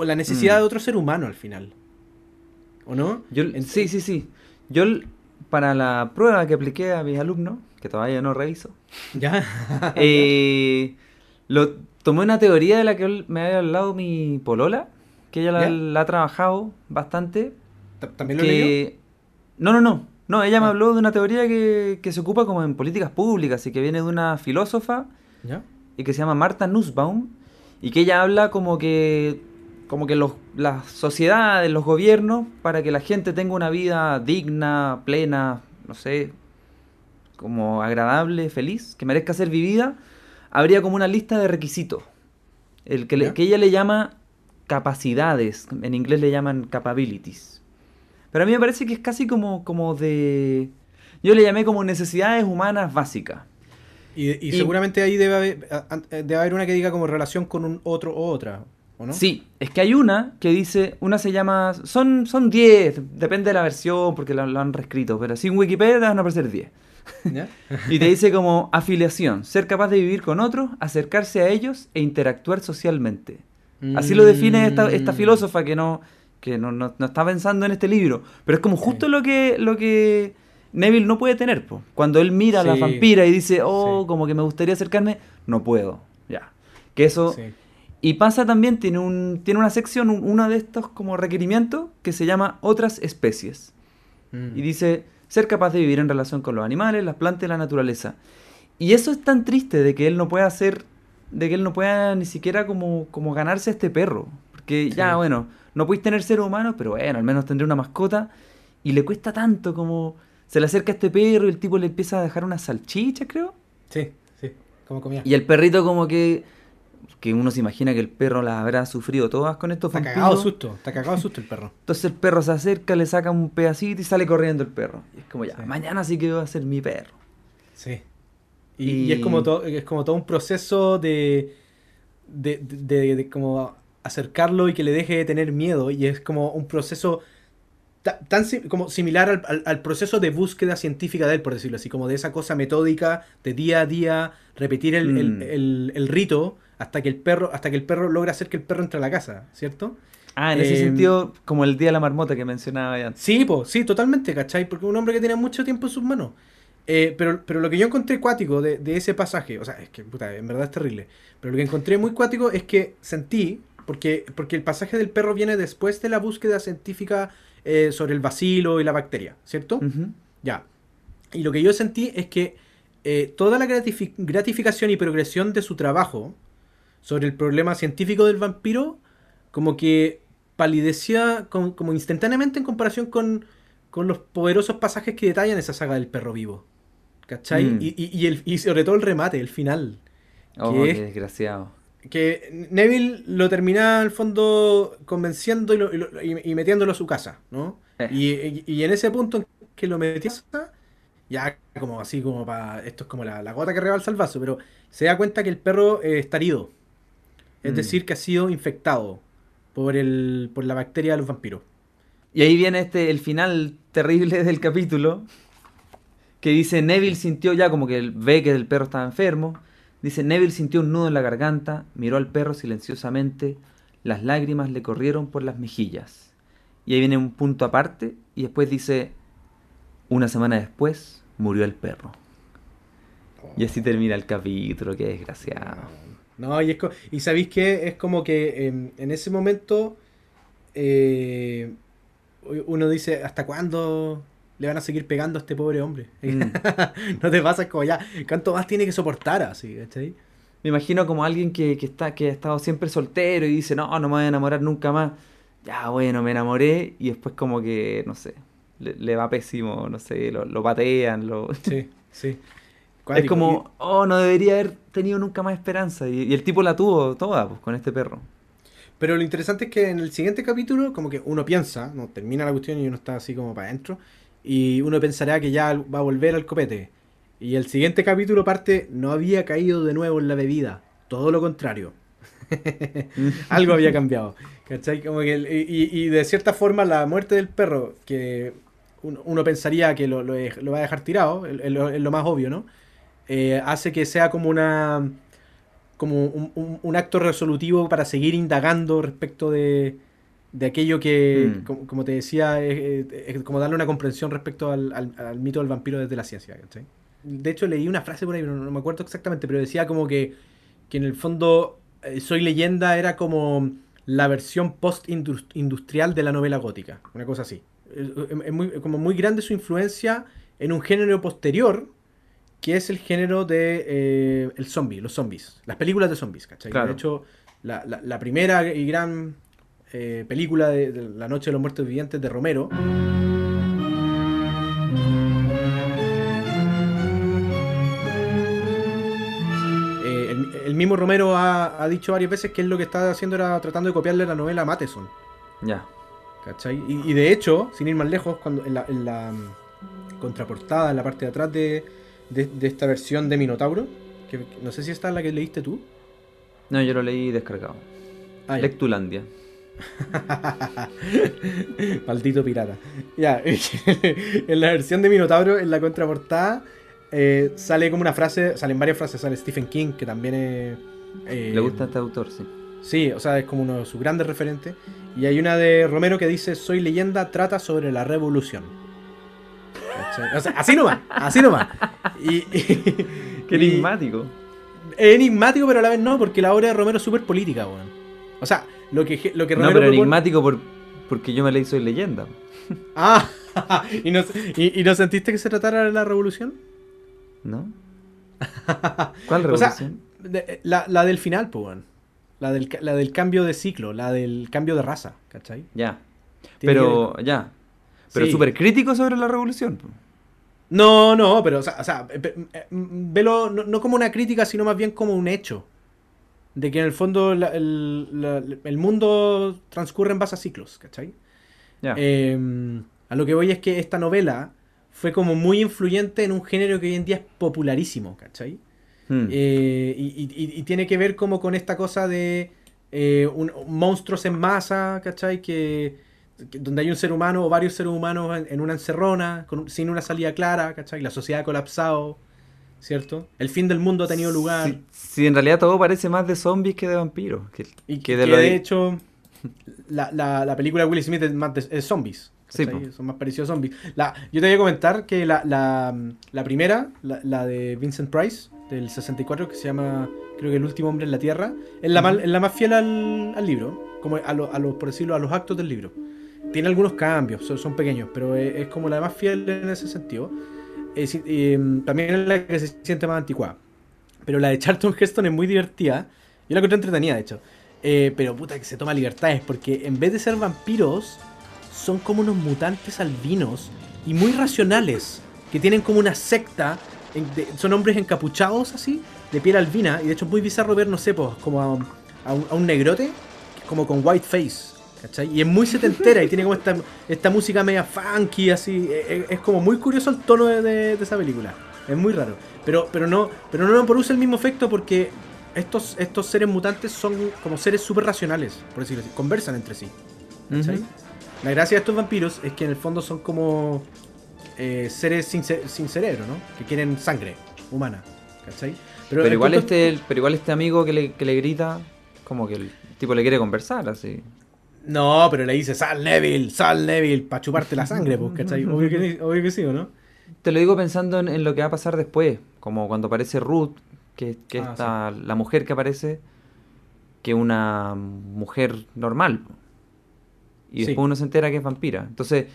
la necesidad Mm. de otro ser humano al final. ¿O no? Yo, sí, sí, sí. Yo, para la prueba que apliqué a mis alumnos, que todavía no reviso, [laughs] ¿Ya? eh, lo, tomé una teoría de la que me había hablado mi polola, que ella la, ha trabajado bastante. ¿Ta- ¿También lo leyó? que... No, no, no. No, ella me Ah. habló de una teoría que, que se ocupa como en políticas públicas y que viene de una filósofa ¿Ya? y que se llama Marta Nussbaum y que ella habla como que como que los, las sociedades, los gobiernos, para que la gente tenga una vida digna, plena, no sé, como agradable, feliz, que merezca ser vivida, habría como una lista de requisitos. El que, le- que ella le llama capacidades, en inglés le llaman capabilities. Pero a mí me parece que es casi como, como de... Yo le llamé como necesidades humanas básicas. Y, y Y- seguramente ahí debe haber, debe haber una que diga como relación con un otro o otra, ¿o no? Sí, es que hay una que dice, una se llama, son son 10, depende de la versión porque lo, lo han reescrito, pero sin Wikipedia van a aparecer 10. ¿Ya? [laughs] Y te dice como afiliación, ser capaz de vivir con otros, acercarse a ellos e interactuar socialmente. Así lo define esta, esta Mm. filósofa que no que no, no, no está pensando en este libro. Pero es como justo lo que lo que Neville no puede tener, po. Cuando él mira a la vampira y dice, oh, Sí. como que me gustaría acercarme, no puedo. Ya. Que eso. Y pasa también, tiene, un, tiene una sección, un- uno de estos como requerimientos, que se llama otras especies. Mm. Y dice, ser capaz de vivir en relación con los animales, las plantas y la naturaleza. Y eso es tan triste de que él no pueda hacer, de que él no pueda ni siquiera como, como ganarse a este perro. Porque ya, bueno, no podéis tener seres humanos, pero bueno, al menos tendré una mascota. Y le cuesta tanto como... Se le acerca a este perro y el tipo le empieza a dejar una salchicha, creo. Sí, sí. Como comía. Y el perrito como que... Que uno se imagina que el perro las habrá sufrido todas con estos Está vampiros. cagado de susto. Está cagado susto el perro. Entonces el perro se acerca, le saca un pedacito y sale corriendo el perro. Y es como ya, Sí. mañana sí que va a ser mi perro. Sí. Y, Y- y es como todo, es como todo un proceso de, de, de- de como acercarlo y que le deje de tener miedo. Y es como un proceso ta- tan como similar al, al- al proceso de búsqueda científica de él, por decirlo así, como de esa cosa metódica de día a día, repetir el, el- Mm. el- el rito hasta que el perro, hasta que el perro logra hacer que el perro entre a la casa, ¿cierto? Ah, en ese Em, sentido, como el día de la marmota que mencionaba ya antes. Sí, pues, sí, totalmente, ¿cachai? Porque un hombre que tiene mucho tiempo en sus manos. Eh, pero, pero lo que yo encontré cuático de, de ese pasaje, o sea, es que, puta, en verdad es terrible. Pero lo que encontré muy cuático es que sentí, porque, porque el pasaje del perro viene después de la búsqueda científica eh, sobre el vacilo y la bacteria, ¿cierto? Ya. Y lo que yo sentí es que eh, toda la gratifi- gratificación y progresión de su trabajo sobre el problema científico del vampiro, como que palidecía como, como instantáneamente en comparación con, con los poderosos pasajes que detallan esa saga del perro vivo. ¿Cachai? Mm. Y, y- y el, y sobre todo el remate, el final. Oh, ¿Qué? qué desgraciado. Que Neville lo termina al fondo convenciendo y, lo- metiéndolo a su casa, ¿no? Eh. Y, en ese punto en que lo metió a su casa, ya como así como para... Esto es como la, la gota que rebalsa el vaso, pero se da cuenta que el perro eh, está herido. Es Mm. decir, que ha sido infectado por, el, por la bacteria de los vampiros. Y ahí viene este el final terrible del capítulo. Que dice Neville sintió ya como que ve que el perro estaba enfermo. Dice Neville sintió un nudo en la garganta, miró al perro silenciosamente, las lágrimas le corrieron por las mejillas. Y ahí viene un punto aparte y después dice, una semana después murió el perro. Y así termina el capítulo, qué desgraciado. No, y, es y sabéis que es como que em, en ese momento eh, uno dice, ¿hasta cuándo le van a seguir pegando a este pobre hombre? Mm. [laughs] no te pasa como ya, ¿cuánto más tiene que soportar así? ¿cachai? Me imagino como alguien que, que está, que ha estado siempre soltero y dice, no, no me voy a enamorar nunca más. Ya, bueno, me enamoré y después como que, no sé, le, le va pésimo, no sé, lo, lo patean, lo... Sí, [laughs] sí. Es como, oh, no debería haber tenido nunca más esperanza. Y, y el tipo la tuvo toda, pues, con este perro. Pero lo interesante es que en el siguiente capítulo, como que uno piensa, no termina la cuestión y uno está así como para adentro, y uno pensará que ya va a volver al copete. Y el siguiente capítulo parte, no había caído de nuevo en la bebida, todo lo contrario. [laughs] Algo había cambiado. ¿Cachai? Como que y, y de cierta forma la muerte del perro, que uno, pensaría que lo, lo dej- lo va a dejar tirado, es es lo, es lo más obvio, ¿no? Eh, hace que sea como una como un, un- un acto resolutivo para seguir indagando respecto de, de aquello que, Mm. como, como te decía, es, es- es como darle una comprensión respecto al, al- al mito del vampiro desde la ciencia. ¿cachai? De hecho, leí una frase por ahí, no, no me acuerdo exactamente, pero decía como que, que en el fondo eh, Soy leyenda era como la versión post-industrial de la novela gótica, una cosa así. Es, es muy, como muy grande su influencia en un género posterior, que es el género de eh, el zombie, los zombies, las películas de zombies, ¿cachai? Claro. De hecho, la, la- la primera y gran eh, película de, de La Noche de los Muertos Vivientes de Romero. Eh, el, el mismo Romero ha, ha dicho varias veces que él lo que está haciendo era tratando de copiarle la novela a Matheson. Ya. ¿Cachai? Y, y de hecho, sin ir más lejos, cuando en la, en la, mm, contraportada, en la parte de atrás de, de- de esta versión de Minotauro, que no sé si esta es la que leíste tú. No, yo lo leí descargado. Ah. Lectulandia. [laughs] Maldito pirata. Ya, [laughs] en la versión de Minotauro, en la contraportada, eh, sale como una frase, salen varias frases, sale Stephen King, que también es... eh, Le gusta a este autor, sí. Sí, o sea, es como uno de sus grandes referentes. Y hay una de Romero que dice, Soy leyenda, trata sobre la revolución. O sea, así nomás, así nomás. Y, [laughs] Qué enigmático. Es enigmático, pero a la vez no, porque la obra de Romero es súper política, weón. O sea, lo que, lo que No, Romero pero propone- enigmático por, porque yo me leí Soy Leyenda. [laughs] Ah, [laughs] ¿y no, y, y no sentiste que se tratara de la revolución? ¿No? ¿Cuál O sea, revolución? de- la, la del final, pues, weón. La del, la del cambio de ciclo, la del cambio de raza, ¿cachai? ya. Pero, ya. Pero Sí. súper crítico sobre la revolución. No, no, pero, o sea, o sea, eh, eh, velo no, no como una crítica, sino más bien como un hecho. De que en el fondo la- el, la- el mundo transcurre en base a ciclos, ¿cachai? Ya. Eh, a lo que voy es que esta novela fue como muy influyente en un género que hoy en día es popularísimo, ¿cachai? Hmm. Eh, y, y- y- y tiene que ver como con esta cosa de eh, un- monstruos en masa, ¿cachai? Que- donde hay un ser humano o varios seres humanos en, en una encerrona, con sin una salida clara, ¿cachai? La sociedad ha colapsado, ¿cierto? El fin del mundo ha tenido lugar. Sí, sí, en realidad todo parece más de zombies que de vampiros. Que, Y que que, de lo de hecho, [laughs] la, la- la película de Will Smith es más de es zombies. Sí. Son más parecidos a zombies. La, yo te voy a comentar que la, la, la primera, la, de Vincent Price, del 64, que se llama, creo que El último hombre en la Tierra, es la, más, es la más fiel al, al libro, como a, lo- a los, por decirlo, a los actos del libro. Tiene algunos cambios, son, pequeños, pero es, como la más fiel en ese sentido. Mm, también es la que se siente más anticuada. Pero la de Charlton Heston es muy divertida. Yo la encontré entretenida, de hecho. Eh, pero puta que se toma libertades, porque en vez de ser vampiros, son como unos mutantes albinos y muy racionales, que tienen como una secta, son hombres encapuchados así, de piel albina, y de hecho es muy bizarro ver, no sé, pues, como a, a a un negrote, como con white face. ¿Cachai? Y es muy setentera y tiene como esta, esta música media funky, así. Es, es como muy curioso el tono de, de- de esa película. Es muy raro. Pero, pero no, pero no produce el mismo efecto porque estos, estos seres mutantes son como seres súper racionales, por decirlo así. Conversan entre sí. ¿cachai? Ujú. La gracia de estos vampiros es que en el fondo son como eh, seres sin, ce- sin cerebro, ¿no? Que quieren sangre humana. ¿Cachai? Pero, el igual punto- este, pero igual este amigo que le, que le grita, como que el tipo le quiere conversar, así. No, pero le dice Sal Neville, Sal Neville, para chuparte la sangre, pues, ¿cachai? [laughs] Obvio que, obvio que sí, ¿o no? Te lo digo pensando en, en lo que va a pasar después, como cuando aparece Ruth, que, que Ah, está la mujer que aparece, que una mujer normal. Y Sí. después uno se entera que es vampira. Entonces,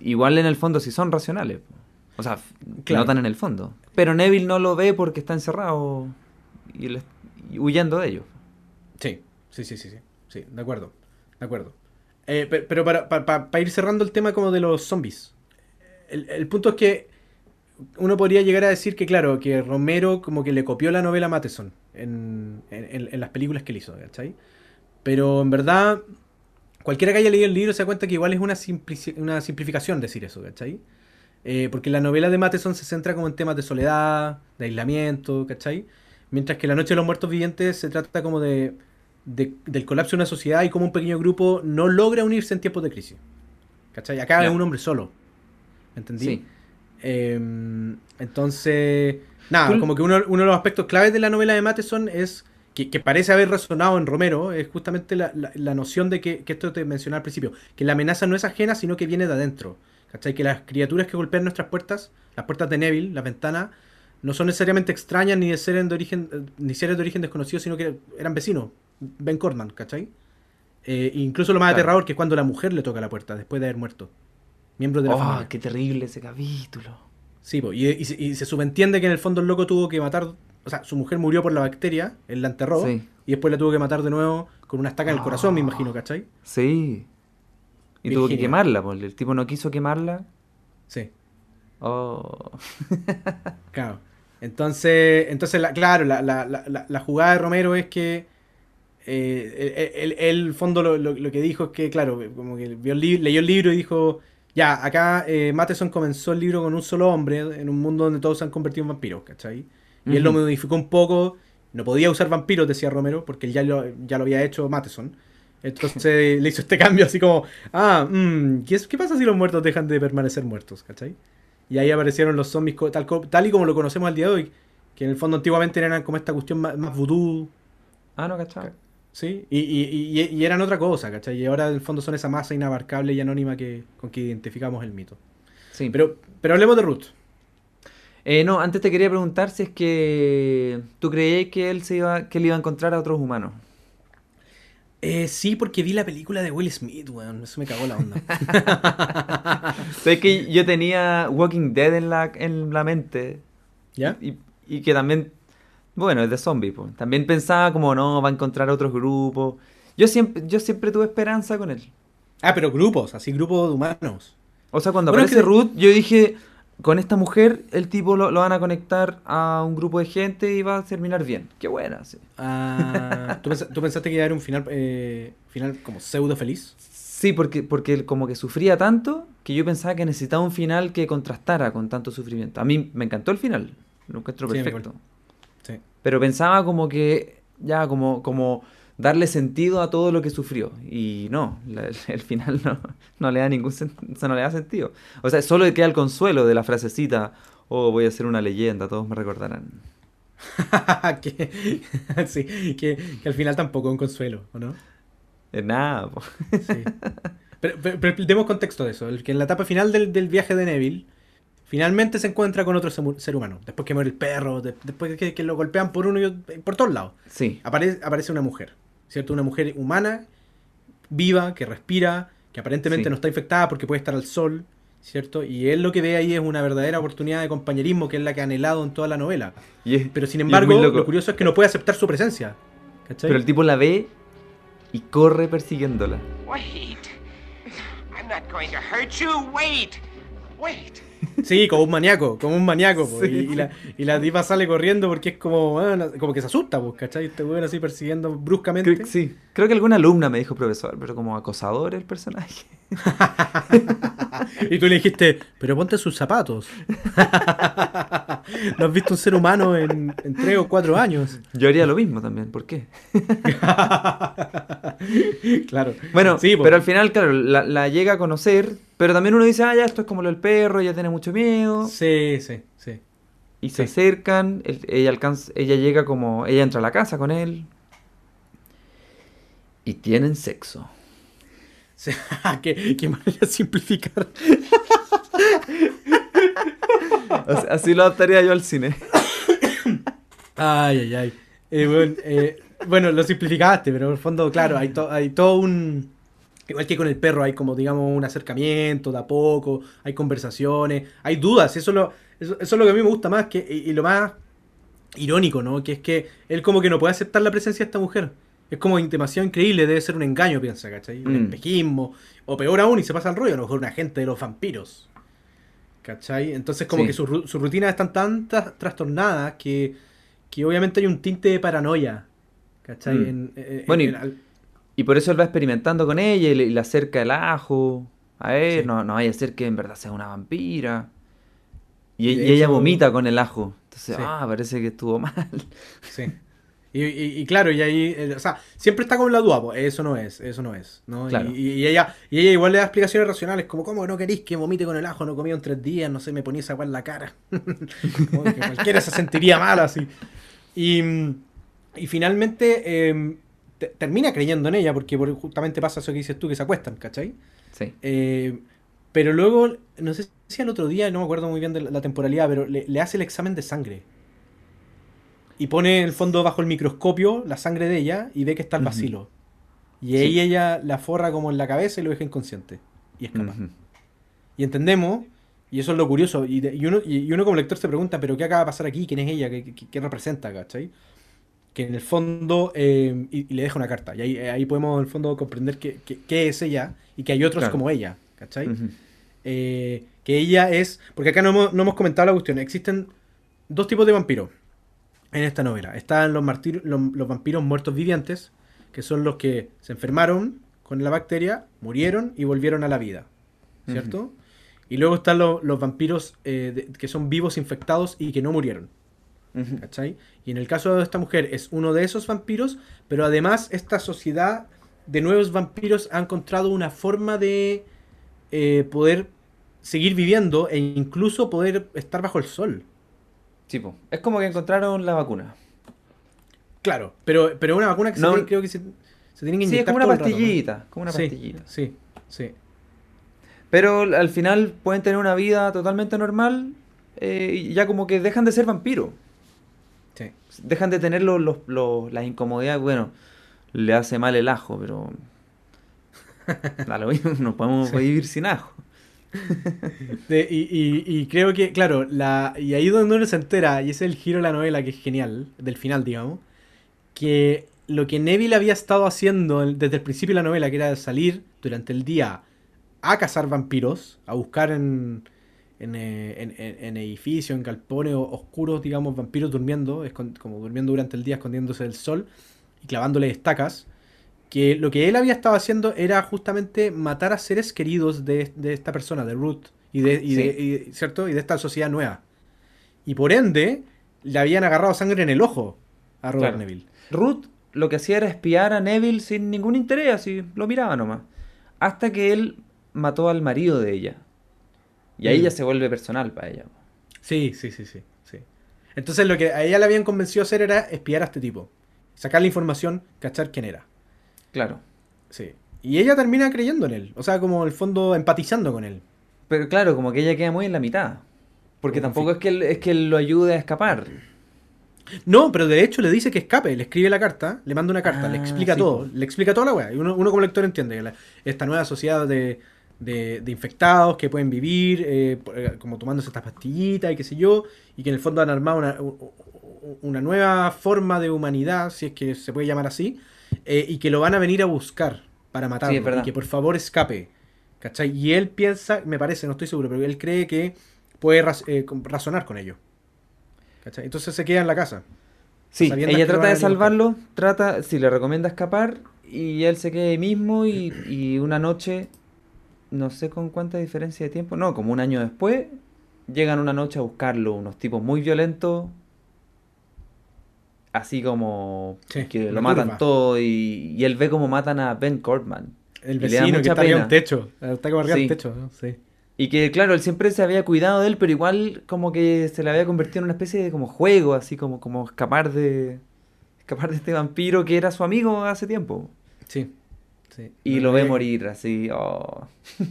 igual en el fondo sí son racionales. O sea, Claro. notan en el fondo. Pero Neville no lo ve porque está encerrado y, le- y huyendo de ellos. Sí, sí, sí, sí, sí, sí, de acuerdo, de acuerdo. Eh, pe- pero para, para- para- ir cerrando el tema como de los zombies, el, el punto es que uno podría llegar a decir que, claro, que Romero como que le copió la novela Matheson en, en- en las películas que él hizo, ¿cachai? Pero en verdad, cualquiera que haya leído el libro se da cuenta que igual es una, simplici- una simplificación decir eso, ¿cachai? Eh, porque la novela de Matheson se centra como en temas de soledad, de aislamiento, ¿cachai? Mientras que La Noche de los Muertos Vivientes se trata como de, de- del colapso de una sociedad y como un pequeño grupo no logra unirse en tiempos de crisis. ¿Cachai? Acá es un hombre solo. ¿Me entendí? Sí. Eh, entonces, nada, como que uno, uno de los aspectos claves de la novela de Matheson es que, que parece haber resonado en Romero, es justamente la, la- la noción de que, que esto te mencionaba al principio, que la amenaza no es ajena, sino que viene de adentro. ¿Cachai? Que las criaturas que golpean nuestras puertas, las puertas de Neville, las ventanas, no son necesariamente extrañas ni de seres de origen, eh, ni seres de origen desconocido, sino que eran vecinos. Ben Cordman, ¿cachai? Eh, incluso lo más Claro. aterrador que es cuando la mujer le toca la puerta después de haber muerto. Miembros de la Oh, familia. qué terrible ese capítulo. Sí, po, y, y se- y se subentiende que en el fondo el loco tuvo que matar. O sea, su mujer murió por la bacteria, él la enterró, Sí. y después la tuvo que matar de nuevo con una estaca en el corazón, me imagino, ¿cachai? Sí. Y tuvo que quemarla, porque el tipo no quiso quemarla. Sí, Oh. [laughs] claro. Entonces, entonces la, claro, la, la- la- jugada de Romero es que. eh, él, él- él, en el fondo lo, lo- lo que dijo es que, claro, como que vio el leyó el libro y dijo. Ya, acá eh, Matheson comenzó el libro con un solo hombre en un mundo donde todos se han convertido en vampiros, ¿cachai? Y él lo modificó un poco. No podía usar vampiros, decía Romero, porque él ya lo, ya lo había hecho Matheson. Entonces [laughs] le hizo este cambio así como, ah, mm, ¿qué, es- ¿qué pasa si los muertos dejan de permanecer muertos? ¿Cachai? Y ahí aparecieron los zombies tal, tal y como lo conocemos al día de hoy, que en el fondo antiguamente eran como esta cuestión más, más vudú. Ah, no, cachado. Sí, y, y- y- y eran otra cosa, ¿cachai? Y ahora en el fondo son esa masa inabarcable y anónima que, con que identificamos el mito. Sí. Pero, pero hablemos de Ruth. Eh, no, antes te quería preguntar si es que tú creías que él se iba, que él iba a encontrar a otros humanos. Eh, sí, porque vi la película de Will Smith, weón. Eso me cagó la onda. [laughs] Sabes que yo tenía Walking Dead en la, en la mente ¿Ya? y, y que también, bueno, es de zombie, pues. También pensaba como no, va a encontrar otros grupos. Yo siempre, yo siempre tuve esperanza con él. Ah, pero grupos, así grupos de humanos. O sea, cuando Bueno, aparece que- Ruth, yo dije, con esta mujer, el tipo lo, lo van a conectar a un grupo de gente y va a terminar bien. Qué buena, sí. Ah, ¿tú, pens- tú pensaste que iba a haber un final, eh, final como pseudo feliz? Sí, porque, porque él como que sufría tanto que yo pensaba que necesitaba un final que contrastara con tanto sufrimiento. A mí me encantó el final, lo encuentro Sí, perfecto. igual. Sí. Pero pensaba como que, ya, como, como darle sentido a todo lo que sufrió. Y no, la- [laughs] el, final no, no le da ningún o sea, no le da sentido. O sea, solo queda el consuelo de la frasecita, oh, voy a ser una leyenda, todos me recordarán. [laughs] que, [laughs] sí, que, que al final tampoco es un consuelo, ¿o no? De nada. Sí. Pero, pero, pero demos contexto de eso. El que en la etapa final del, del viaje de Neville, finalmente se encuentra con otro ser humano. Después que muere el perro, de- después que, que lo golpean por uno y por todos lados. Sí, aparece una mujer, ¿cierto? Una mujer humana, viva, que respira, que aparentemente Sí. no está infectada porque puede estar al sol, ¿cierto? Y él lo que ve ahí es una verdadera oportunidad de compañerismo que es la que ha anhelado en toda la novela. y es- Pero sin embargo, lo curioso es que no puede aceptar su presencia. ¿Cachai? Pero el tipo la ve y corre persiguiéndola. Wait. I'm not going to hurt you. Wait. Wait. Sí, como un maníaco, como un maníaco. po. Sí. Y, y la, y la tipa sale corriendo porque es como, ah, como que se asusta, pues, ¿cachai? Este weón así persiguiendo bruscamente. Creo, sí, creo que alguna alumna me dijo profesor, pero como acosador el personaje. [laughs] Y tú le dijiste, pero ponte sus zapatos. [laughs] ¿No has visto un ser humano en, en tres o cuatro años? Yo haría lo mismo también, ¿por qué? [laughs] claro. Bueno, Sí, pero al final, claro, la, la llega a conocer, pero también uno dice, ah, ya, esto es como lo del perro, ella tiene mucho miedo. Sí, sí, sí. Y se acercan, él- ella alcanza, ella llega como, ella entra a la casa con él. Y tienen sexo. Sí, [laughs] qué, qué manera de simplificar. Así lo adaptaría yo al cine. Ay, ay, ay. Eh, bueno, eh, bueno, lo simplificaste, pero en el fondo, claro, hay, to- hay todo un... Igual que con el perro, hay como, digamos, un acercamiento de a poco, hay conversaciones, hay dudas, eso es lo, eso, eso es lo que a mí me gusta más, que, y, y lo más irónico, ¿no? Que es que él como que no puede aceptar la presencia de esta mujer. Es como demasiado increíble, debe ser un engaño, piensa, ¿cachai? Un Mm. espejismo, o peor aún, y se pasa al rollo, a lo mejor un agente de los vampiros. ¿Cachai? Entonces como Sí. que sus sus rutinas están tan tra- trastornadas que, que obviamente hay un tinte de paranoia. ¿Cachai? Mm. En- eh, Bueno, y- en- al- Y por eso él va experimentando con ella y le, y le acerca el ajo. A ver, Sí. no, no vaya a ser que en verdad sea una vampira. Y, ella vomita con el ajo. Entonces, Sí. ah, parece que estuvo mal. Sí. Y, y- y claro, y ahí, eh, o sea, siempre está con la duda, pues, eso no es, eso no es, ¿no? Y- Claro. Y, y ella, y ella igual le da explicaciones racionales, como, ¿cómo no queréis que vomite con el ajo? No comí en tres días, no sé, me ponía esa agua en la cara. [laughs] Como que cualquiera se sentiría mal así. Y, y finalmente eh, te- termina creyendo en ella, porque por- justamente pasa eso que dices tú, que se acuestan, ¿cachai? Sí. Eh, pero luego, no sé si al otro día, no me acuerdo muy bien de la, la temporalidad, pero le, le hace el examen de sangre. Y pone en el fondo bajo el microscopio la sangre de ella y ve que está el vacilo. Y ahí ella la forra como en la cabeza y lo deja inconsciente. Y escapa. Y entendemos, y eso es lo curioso, y, de- y uno, y, y uno como lector se pregunta, ¿pero qué acaba de pasar aquí? ¿Quién es ella? ¿Qué, qué- qué representa? ¿Cachai? Que en el fondo, eh, y, y le deja una carta. Y ahí, ahí podemos en el fondo comprender qué, qué- qué es ella y que hay otros Claro. como ella. ¿Cachai? Eh, que ella es. Porque acá no hemos, no hemos comentado la cuestión. Existen dos tipos de vampiros en esta novela. Están los, martir- los, los vampiros muertos vivientes, que son los que se enfermaron con la bacteria, murieron y volvieron a la vida. ¿Cierto? Y luego están los, los vampiros eh, de- que son vivos infectados y que no murieron. Y en el caso de esta mujer es uno de esos vampiros, pero además esta sociedad de nuevos vampiros ha encontrado una forma de eh, poder seguir viviendo e incluso poder estar bajo el sol. Sí, po. Es como que encontraron la vacuna. Claro, pero, pero una vacuna que No- se tiene- creo que se, se tienen que Sí, es inyectar como una todo el rato, ¿no? pastillita, como una Sí, pastillita. Sí, sí. Pero al final pueden tener una vida totalmente normal eh, y ya como que dejan de ser vampiros. Dejan de tener los, los- los- las incomodidades. Bueno, le hace mal el ajo, pero... [laughs] Da lo mismo, no podemos vivir sin ajo. De- y, y- y creo que, claro, la, y ahí donde uno se entera, y ese es el giro de la novela que es genial, del final, digamos, que lo que Neville había estado haciendo desde el principio de la novela, que era salir durante el día a cazar vampiros, a buscar en, en, eh, en- en- en edificios, en galpones oscuros, digamos, vampiros durmiendo, como durmiendo durante el día, escondiéndose del sol y clavándole estacas. Que lo que él había estado haciendo era justamente matar a seres queridos de, de esta persona, de Ruth, y de, y de- y- ¿cierto? y de esta sociedad nueva. Y por ende, le habían agarrado sangre en el ojo a Robert Claro. Neville. Ruth lo que hacía era espiar a Neville sin ningún interés, así lo miraba nomás. Hasta que él mató al marido de ella. Y ahí Mm. ya se vuelve personal para ella. Sí, sí, sí, sí, sí. Entonces lo que a ella le habían convencido a hacer era espiar a este tipo. Sacar la información, cachar quién era. Claro. Sí. Y ella termina creyendo en él. O sea, como en el fondo empatizando con él. Pero claro, como que ella queda muy en la mitad. Porque Como tampoco es que, él, es que él lo ayude a escapar. No, pero de hecho le dice que escape, le escribe la carta, le manda una carta, le Ah, explica sí, todo, le explica toda la weá. Y uno, uno como lector entiende que la- esta nueva sociedad de, de- de infectados que pueden vivir eh, eh, como tomándose estas pastillitas y qué sé yo, y que en el fondo han armado una, nueva forma de humanidad, si es que se puede llamar así, eh, y que lo van a venir a buscar para matarlo, y que por favor escape. ¿Cachai? Y él piensa, me parece, no estoy seguro, pero él cree que puede raz- eh, razonar con ello. ¿Cachai? Entonces se queda en la casa. Sí, ella trata de salvarlo, trata, sí, le recomienda escapar y él se queda ahí mismo y, y una noche, no sé con cuánta diferencia de tiempo, no, como un año después, llegan una noche a buscarlo, unos tipos muy violentos, así como Sí, que lo matan todo y, y él ve como matan a Ben Cortman. El vecino que está un techo. Está como arriba del Sí. techo, ¿no? Sí. Y que, claro, él siempre se había cuidado de él, pero igual como que se le había convertido en una especie de como juego, así como, como escapar de escapar de este vampiro que era su amigo hace tiempo. Sí. Sí. Y lo ve morir así. oh. [laughs]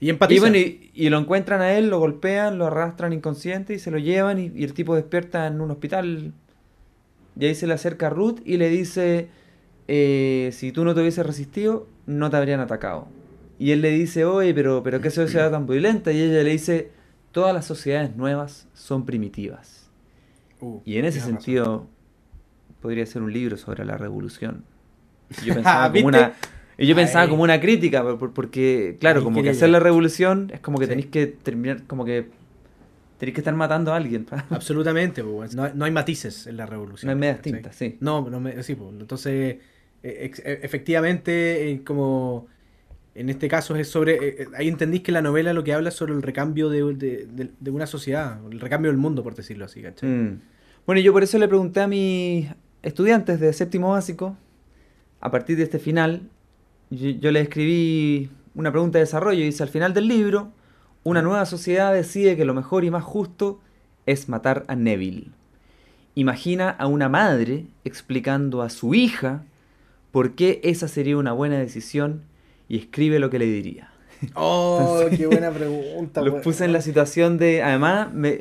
Y empatiza. Y bueno, y, y lo encuentran a él, lo golpean, lo arrastran inconsciente y se lo llevan y, y el tipo despierta en un hospital. Y ahí se le acerca a Ruth y le dice, eh, si tú no te hubieses resistido, no te habrían atacado. Y él le dice, oye, pero, pero qué sociedad tan violenta. Y ella le dice, todas las sociedades nuevas son primitivas. Uh, Y en ese razón. sentido, podría ser un libro sobre la revolución. Yo [laughs] pensaba como ¿Viste? una, y yo pensaba Ay. como una crítica, por- por- porque, claro, Ahí como que hacer la revolución es como que Sí. tenéis que terminar, como que tenéis que estar matando a alguien. pa. [laughs] Absolutamente, no, no hay matices en la revolución. No hay medias tintas, sí. No, no me, sí, po. entonces, ex- e- efectivamente, eh, como en este caso es sobre, eh, eh, ahí entendís que la novela lo que habla es sobre el recambio de, de- de- de una sociedad, el recambio del mundo, por decirlo así, ¿cachai? Mm. Bueno, y yo por eso le pregunté a mis estudiantes de séptimo básico, a partir de este final, yo, yo le escribí una pregunta de desarrollo y dice, al final del libro, una nueva sociedad decide que lo mejor y más justo es matar a Neville. Imagina a una madre explicando a su hija por qué esa sería una buena decisión y escribe lo que le diría. [laughs] Oh, qué buena pregunta. [laughs] Los puse en la situación de. Además, me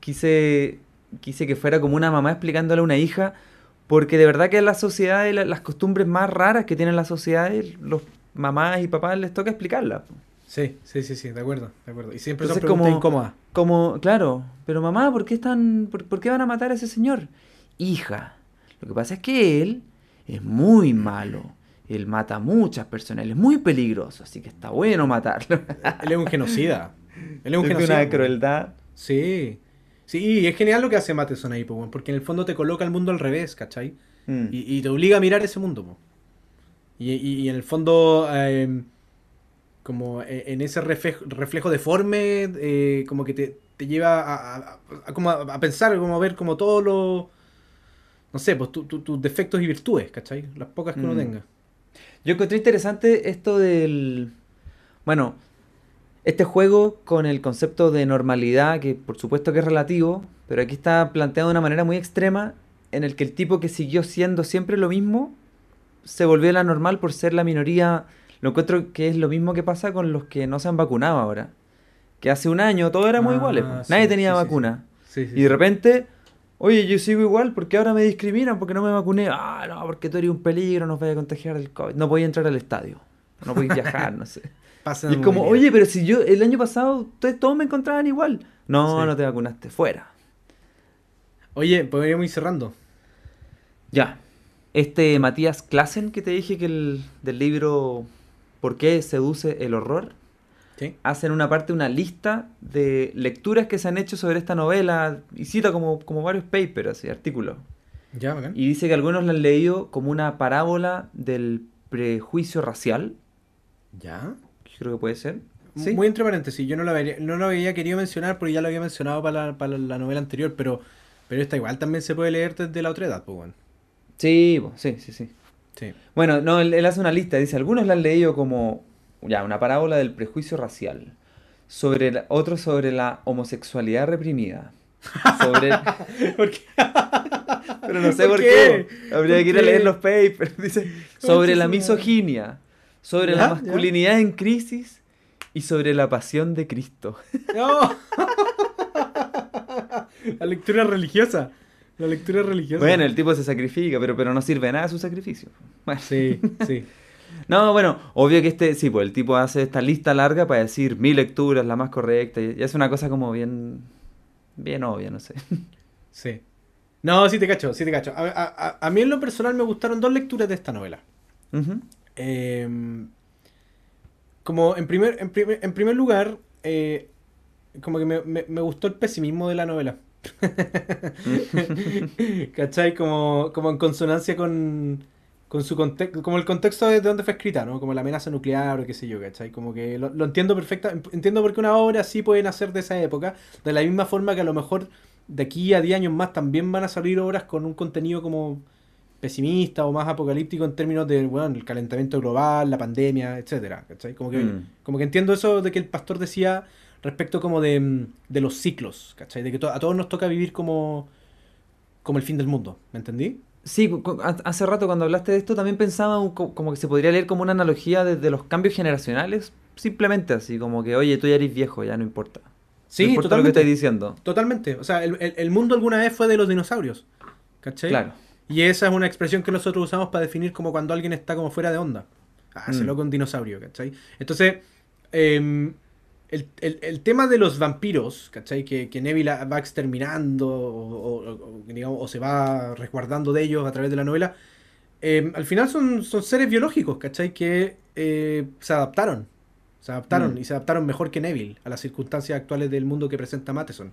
quise, quise que fuera como una mamá explicándole a una hija, porque de verdad que las sociedades, la- las costumbres más raras que tienen las sociedades, los mamás y papás les toca explicarlas. Sí, sí, sí, sí, de acuerdo, de acuerdo. Y siempre son Entonces, preguntas como- incómodas. Como, claro, pero mamá, ¿por qué están, por, por qué van a matar a ese señor? Hija, lo que pasa es que él es muy malo. Él mata a muchas personas, él es muy peligroso, así que está bueno matarlo. Él es un genocida. Él es un [laughs] Es genocida. una crueldad. Sí. Sí, y es genial lo que hace Matheson ahí, po, porque en el fondo te coloca el mundo al revés, ¿cachai? Mm. Y, y te obliga a mirar ese mundo, po. Y, y- y en el fondo, eh, como e- en ese reflejo, reflejo deforme, eh, como que te, te lleva a, a- a- como a, a pensar, como a ver como todos los, no sé, pues tu- tu- tus defectos y virtudes, ¿cachai? Las pocas que uno Mm. tenga. Yo encontré interesante esto del... Bueno, este juego con el concepto de normalidad, que por supuesto que es relativo, pero aquí está planteado de una manera muy extrema en el que el tipo que siguió siendo siempre lo mismo se volvió la normal por ser la minoría. Lo encuentro que es lo mismo que pasa con los que no se han vacunado ahora. Que hace un año todos éramos Ah, iguales. sí, Nadie tenía sí, vacuna. Sí, Y de repente, oye, yo sigo igual porque ahora me discriminan porque no me vacuné. Ah, no, porque tú eres un peligro, nos vaya a contagiar el COVID. No podía entrar al estadio. No podía viajar, no sé. [laughs] Y es como, oye, pero si yo el año pasado ustedes todos me encontraban igual. No, Sí. no te vacunaste, fuera. Oye, podríamos ir cerrando. Ya. Este Matías Klassen que te dije que el del libro ¿Por qué seduce el horror? Sí. hace en una parte una lista de lecturas que se han hecho sobre esta novela y cita como, como varios papers, así, artículos. Ya, bacán. Y dice que algunos la han leído como una parábola del prejuicio racial, Ya. Creo que puede ser. Muy entre paréntesis, yo no lo, habría, no lo había querido mencionar porque ya lo había mencionado para la, para la novela anterior, pero, pero esta igual también se puede leer desde la otra edad, pues bueno. Sí, sí, sí, sí. Sí. Bueno, no, él, él hace una lista, dice, algunos la han leído como ya una parábola del prejuicio racial, sobre la- otros sobre la homosexualidad reprimida, sobre [laughs] ¿Por qué? pero no sé ¿Por por, qué? qué? Habría ¿Por que ir a leer los papers, dice, sobre la misoginia, sobre Ya, la ya. masculinidad en crisis y sobre la pasión de Cristo. [laughs] No. la lectura religiosa. La lectura religiosa. Bueno, el tipo se sacrifica, pero, pero no sirve de nada su sacrificio. Bueno. Sí, sí. [laughs] No, bueno, obvio que este, sí, pues el tipo hace esta lista larga para decir mi lectura es la más correcta y, y es una cosa como bien, bien obvia, no sé. [laughs] Sí. No, sí te cacho, sí te cacho. A, a- a- mí en lo personal me gustaron dos lecturas de esta novela. Ujú. Eh, como en primer, en primer, en primer lugar, eh, como que me, me- me gustó el pesimismo de la novela. [laughs] ¿Cachai? Como, como en consonancia con, con su contexto, como el contexto de donde fue escrita, ¿no? Como la amenaza nuclear o qué sé yo, ¿cachai? Como que lo, lo entiendo perfecta, entiendo por qué una obra así puede nacer de esa época, de la misma forma que a lo mejor de aquí a 10 años más también van a salir obras con un contenido como pesimista o más apocalíptico en términos de, bueno, el calentamiento global, la pandemia, etcétera, ¿cachai? Como que, Mm. como que entiendo eso de que el pastor decía respecto como de, mm, de los ciclos, ¿cachai? De que to- a todos nos toca vivir como, como el fin del mundo, ¿me entendí? Sí, ha- hace rato cuando hablaste de esto también pensaba un co- como que se podría leer como una analogía desde los cambios generacionales, simplemente así, como que, oye, tú ya eres viejo, ya no importa. Sí, no importa lo que totalmente. estás diciendo. Totalmente. O sea, el, el- el mundo alguna vez fue de los dinosaurios, ¿cachai? Claro. Y esa es una expresión que nosotros usamos para definir como cuando alguien está como fuera de onda. Ah, se Mm. loco un dinosaurio, ¿cachai? Entonces, em, el, el- el tema de los vampiros, ¿cachai? Que, que Neville va exterminando o, o- o- digamos, o se va resguardando de ellos a través de la novela, em, al final son, son seres biológicos, ¿cachai? Que eh, se adaptaron. Se adaptaron Mm. y se adaptaron mejor que Neville a las circunstancias actuales del mundo que presenta Matheson.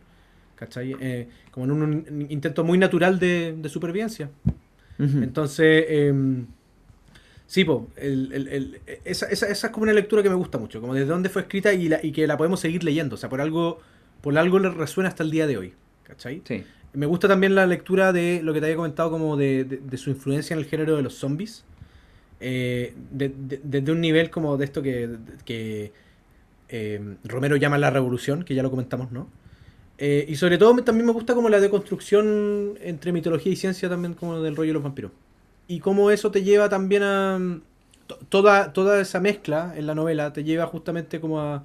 ¿Cachai? Eh, como en un, un intento muy natural de, de supervivencia. Entonces, em, sí, po, el- el- el- esa, esa- esa es como una lectura que me gusta mucho, como desde dónde fue escrita y, la- y que la podemos seguir leyendo, o sea, por algo, por algo le resuena hasta el día de hoy, ¿cachai? Sí. Me gusta también la lectura de lo que te había comentado como de, de- de su influencia en el género de los zombies, eh, de- de- desde un nivel como de esto que, que eh, Romero llama la revolución, que ya lo comentamos, ¿no? Eh, y sobre todo me- también me gusta como la deconstrucción entre mitología y ciencia también como del rollo de los vampiros. Y cómo eso te lleva también a... to- Toda, toda esa mezcla en la novela te lleva justamente como a,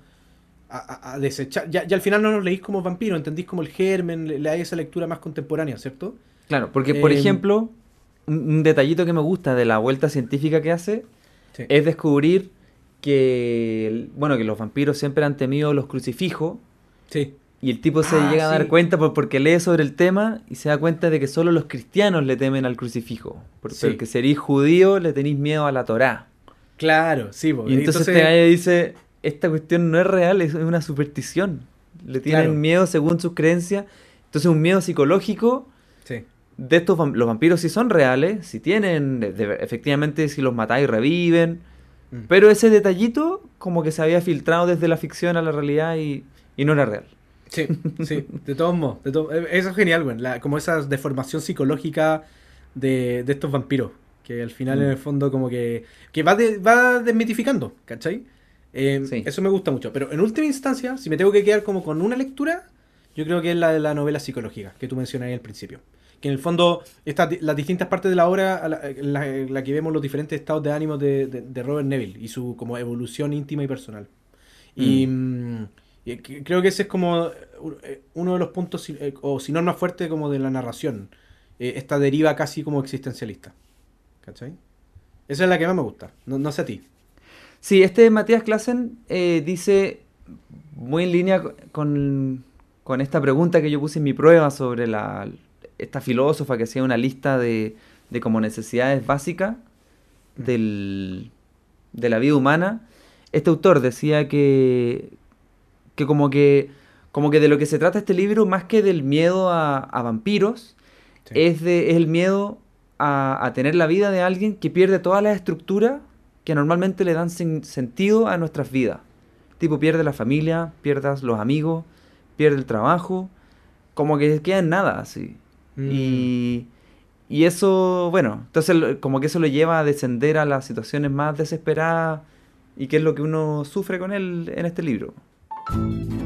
a, desechar. Ya, ya al final no los leís como vampiros, entendís como el germen, le, le hay esa lectura más contemporánea, ¿cierto? Claro, porque por Em, ejemplo, un, detallito que me gusta de la vuelta científica que hace Sí. es descubrir que, bueno, que los vampiros siempre han temido los crucifijos Sí. Y el tipo se Ah, llega a dar sí. cuenta por- porque lee sobre el tema y se da cuenta de que solo los cristianos le temen al crucifijo. Por- Sí. Porque serís judío le tenéis miedo a la Torá. Claro, sí. po. Y entonces, este gallo dice, esta cuestión no es real, es una superstición. Le tienen Claro. miedo según sus creencias. Entonces un miedo psicológico Sí. de estos los vampiros sí son reales, si tienen, de- efectivamente si los matáis reviven, Mm. pero ese detallito como que se había filtrado desde la ficción a la realidad y, y no era real. Sí, sí, de todos modos. de to- eh, Eso es genial, güey. la- como esa deformación psicológica de, de estos vampiros. Que al final, Mm. en el fondo, como que, que va, de- va desmitificando, ¿cachai? Eh, Sí. Eso me gusta mucho. Pero en última instancia, si me tengo que quedar como con una lectura, yo creo que es la de la novela psicológica que tú mencionas ahí al principio. que en el fondo estas, las distintas partes de la obra la, la, en la que vemos los diferentes estados de ánimo de, de- de Robert Neville y su como evolución íntima y personal. Mm, y creo que ese es como eh, uno de los puntos eh, o si no más fuerte como de la narración, eh, esta deriva casi como existencialista. ¿Cachai? Esa es la que más me gusta, no, no sé a ti. Sí, este Matías Klassen eh, dice, muy en línea co- con, con esta pregunta que yo puse en mi prueba sobre la, esta filósofa que hacía una lista de, de como necesidades básicas del, de la vida humana. Este autor decía que, que como que como que de lo que se trata este libro, más que del miedo a, a vampiros, Sí. es, de, es el miedo a, a tener la vida de alguien que pierde todas las estructuras que normalmente le dan sen- sentido a nuestras vidas. Tipo, pierde la familia, pierdas los amigos, pierde el trabajo, como que queda en nada, así. Mm. Y, y eso, bueno, entonces como que eso lo lleva a descender a las situaciones más desesperadas y que es lo que uno sufre con él en este libro. you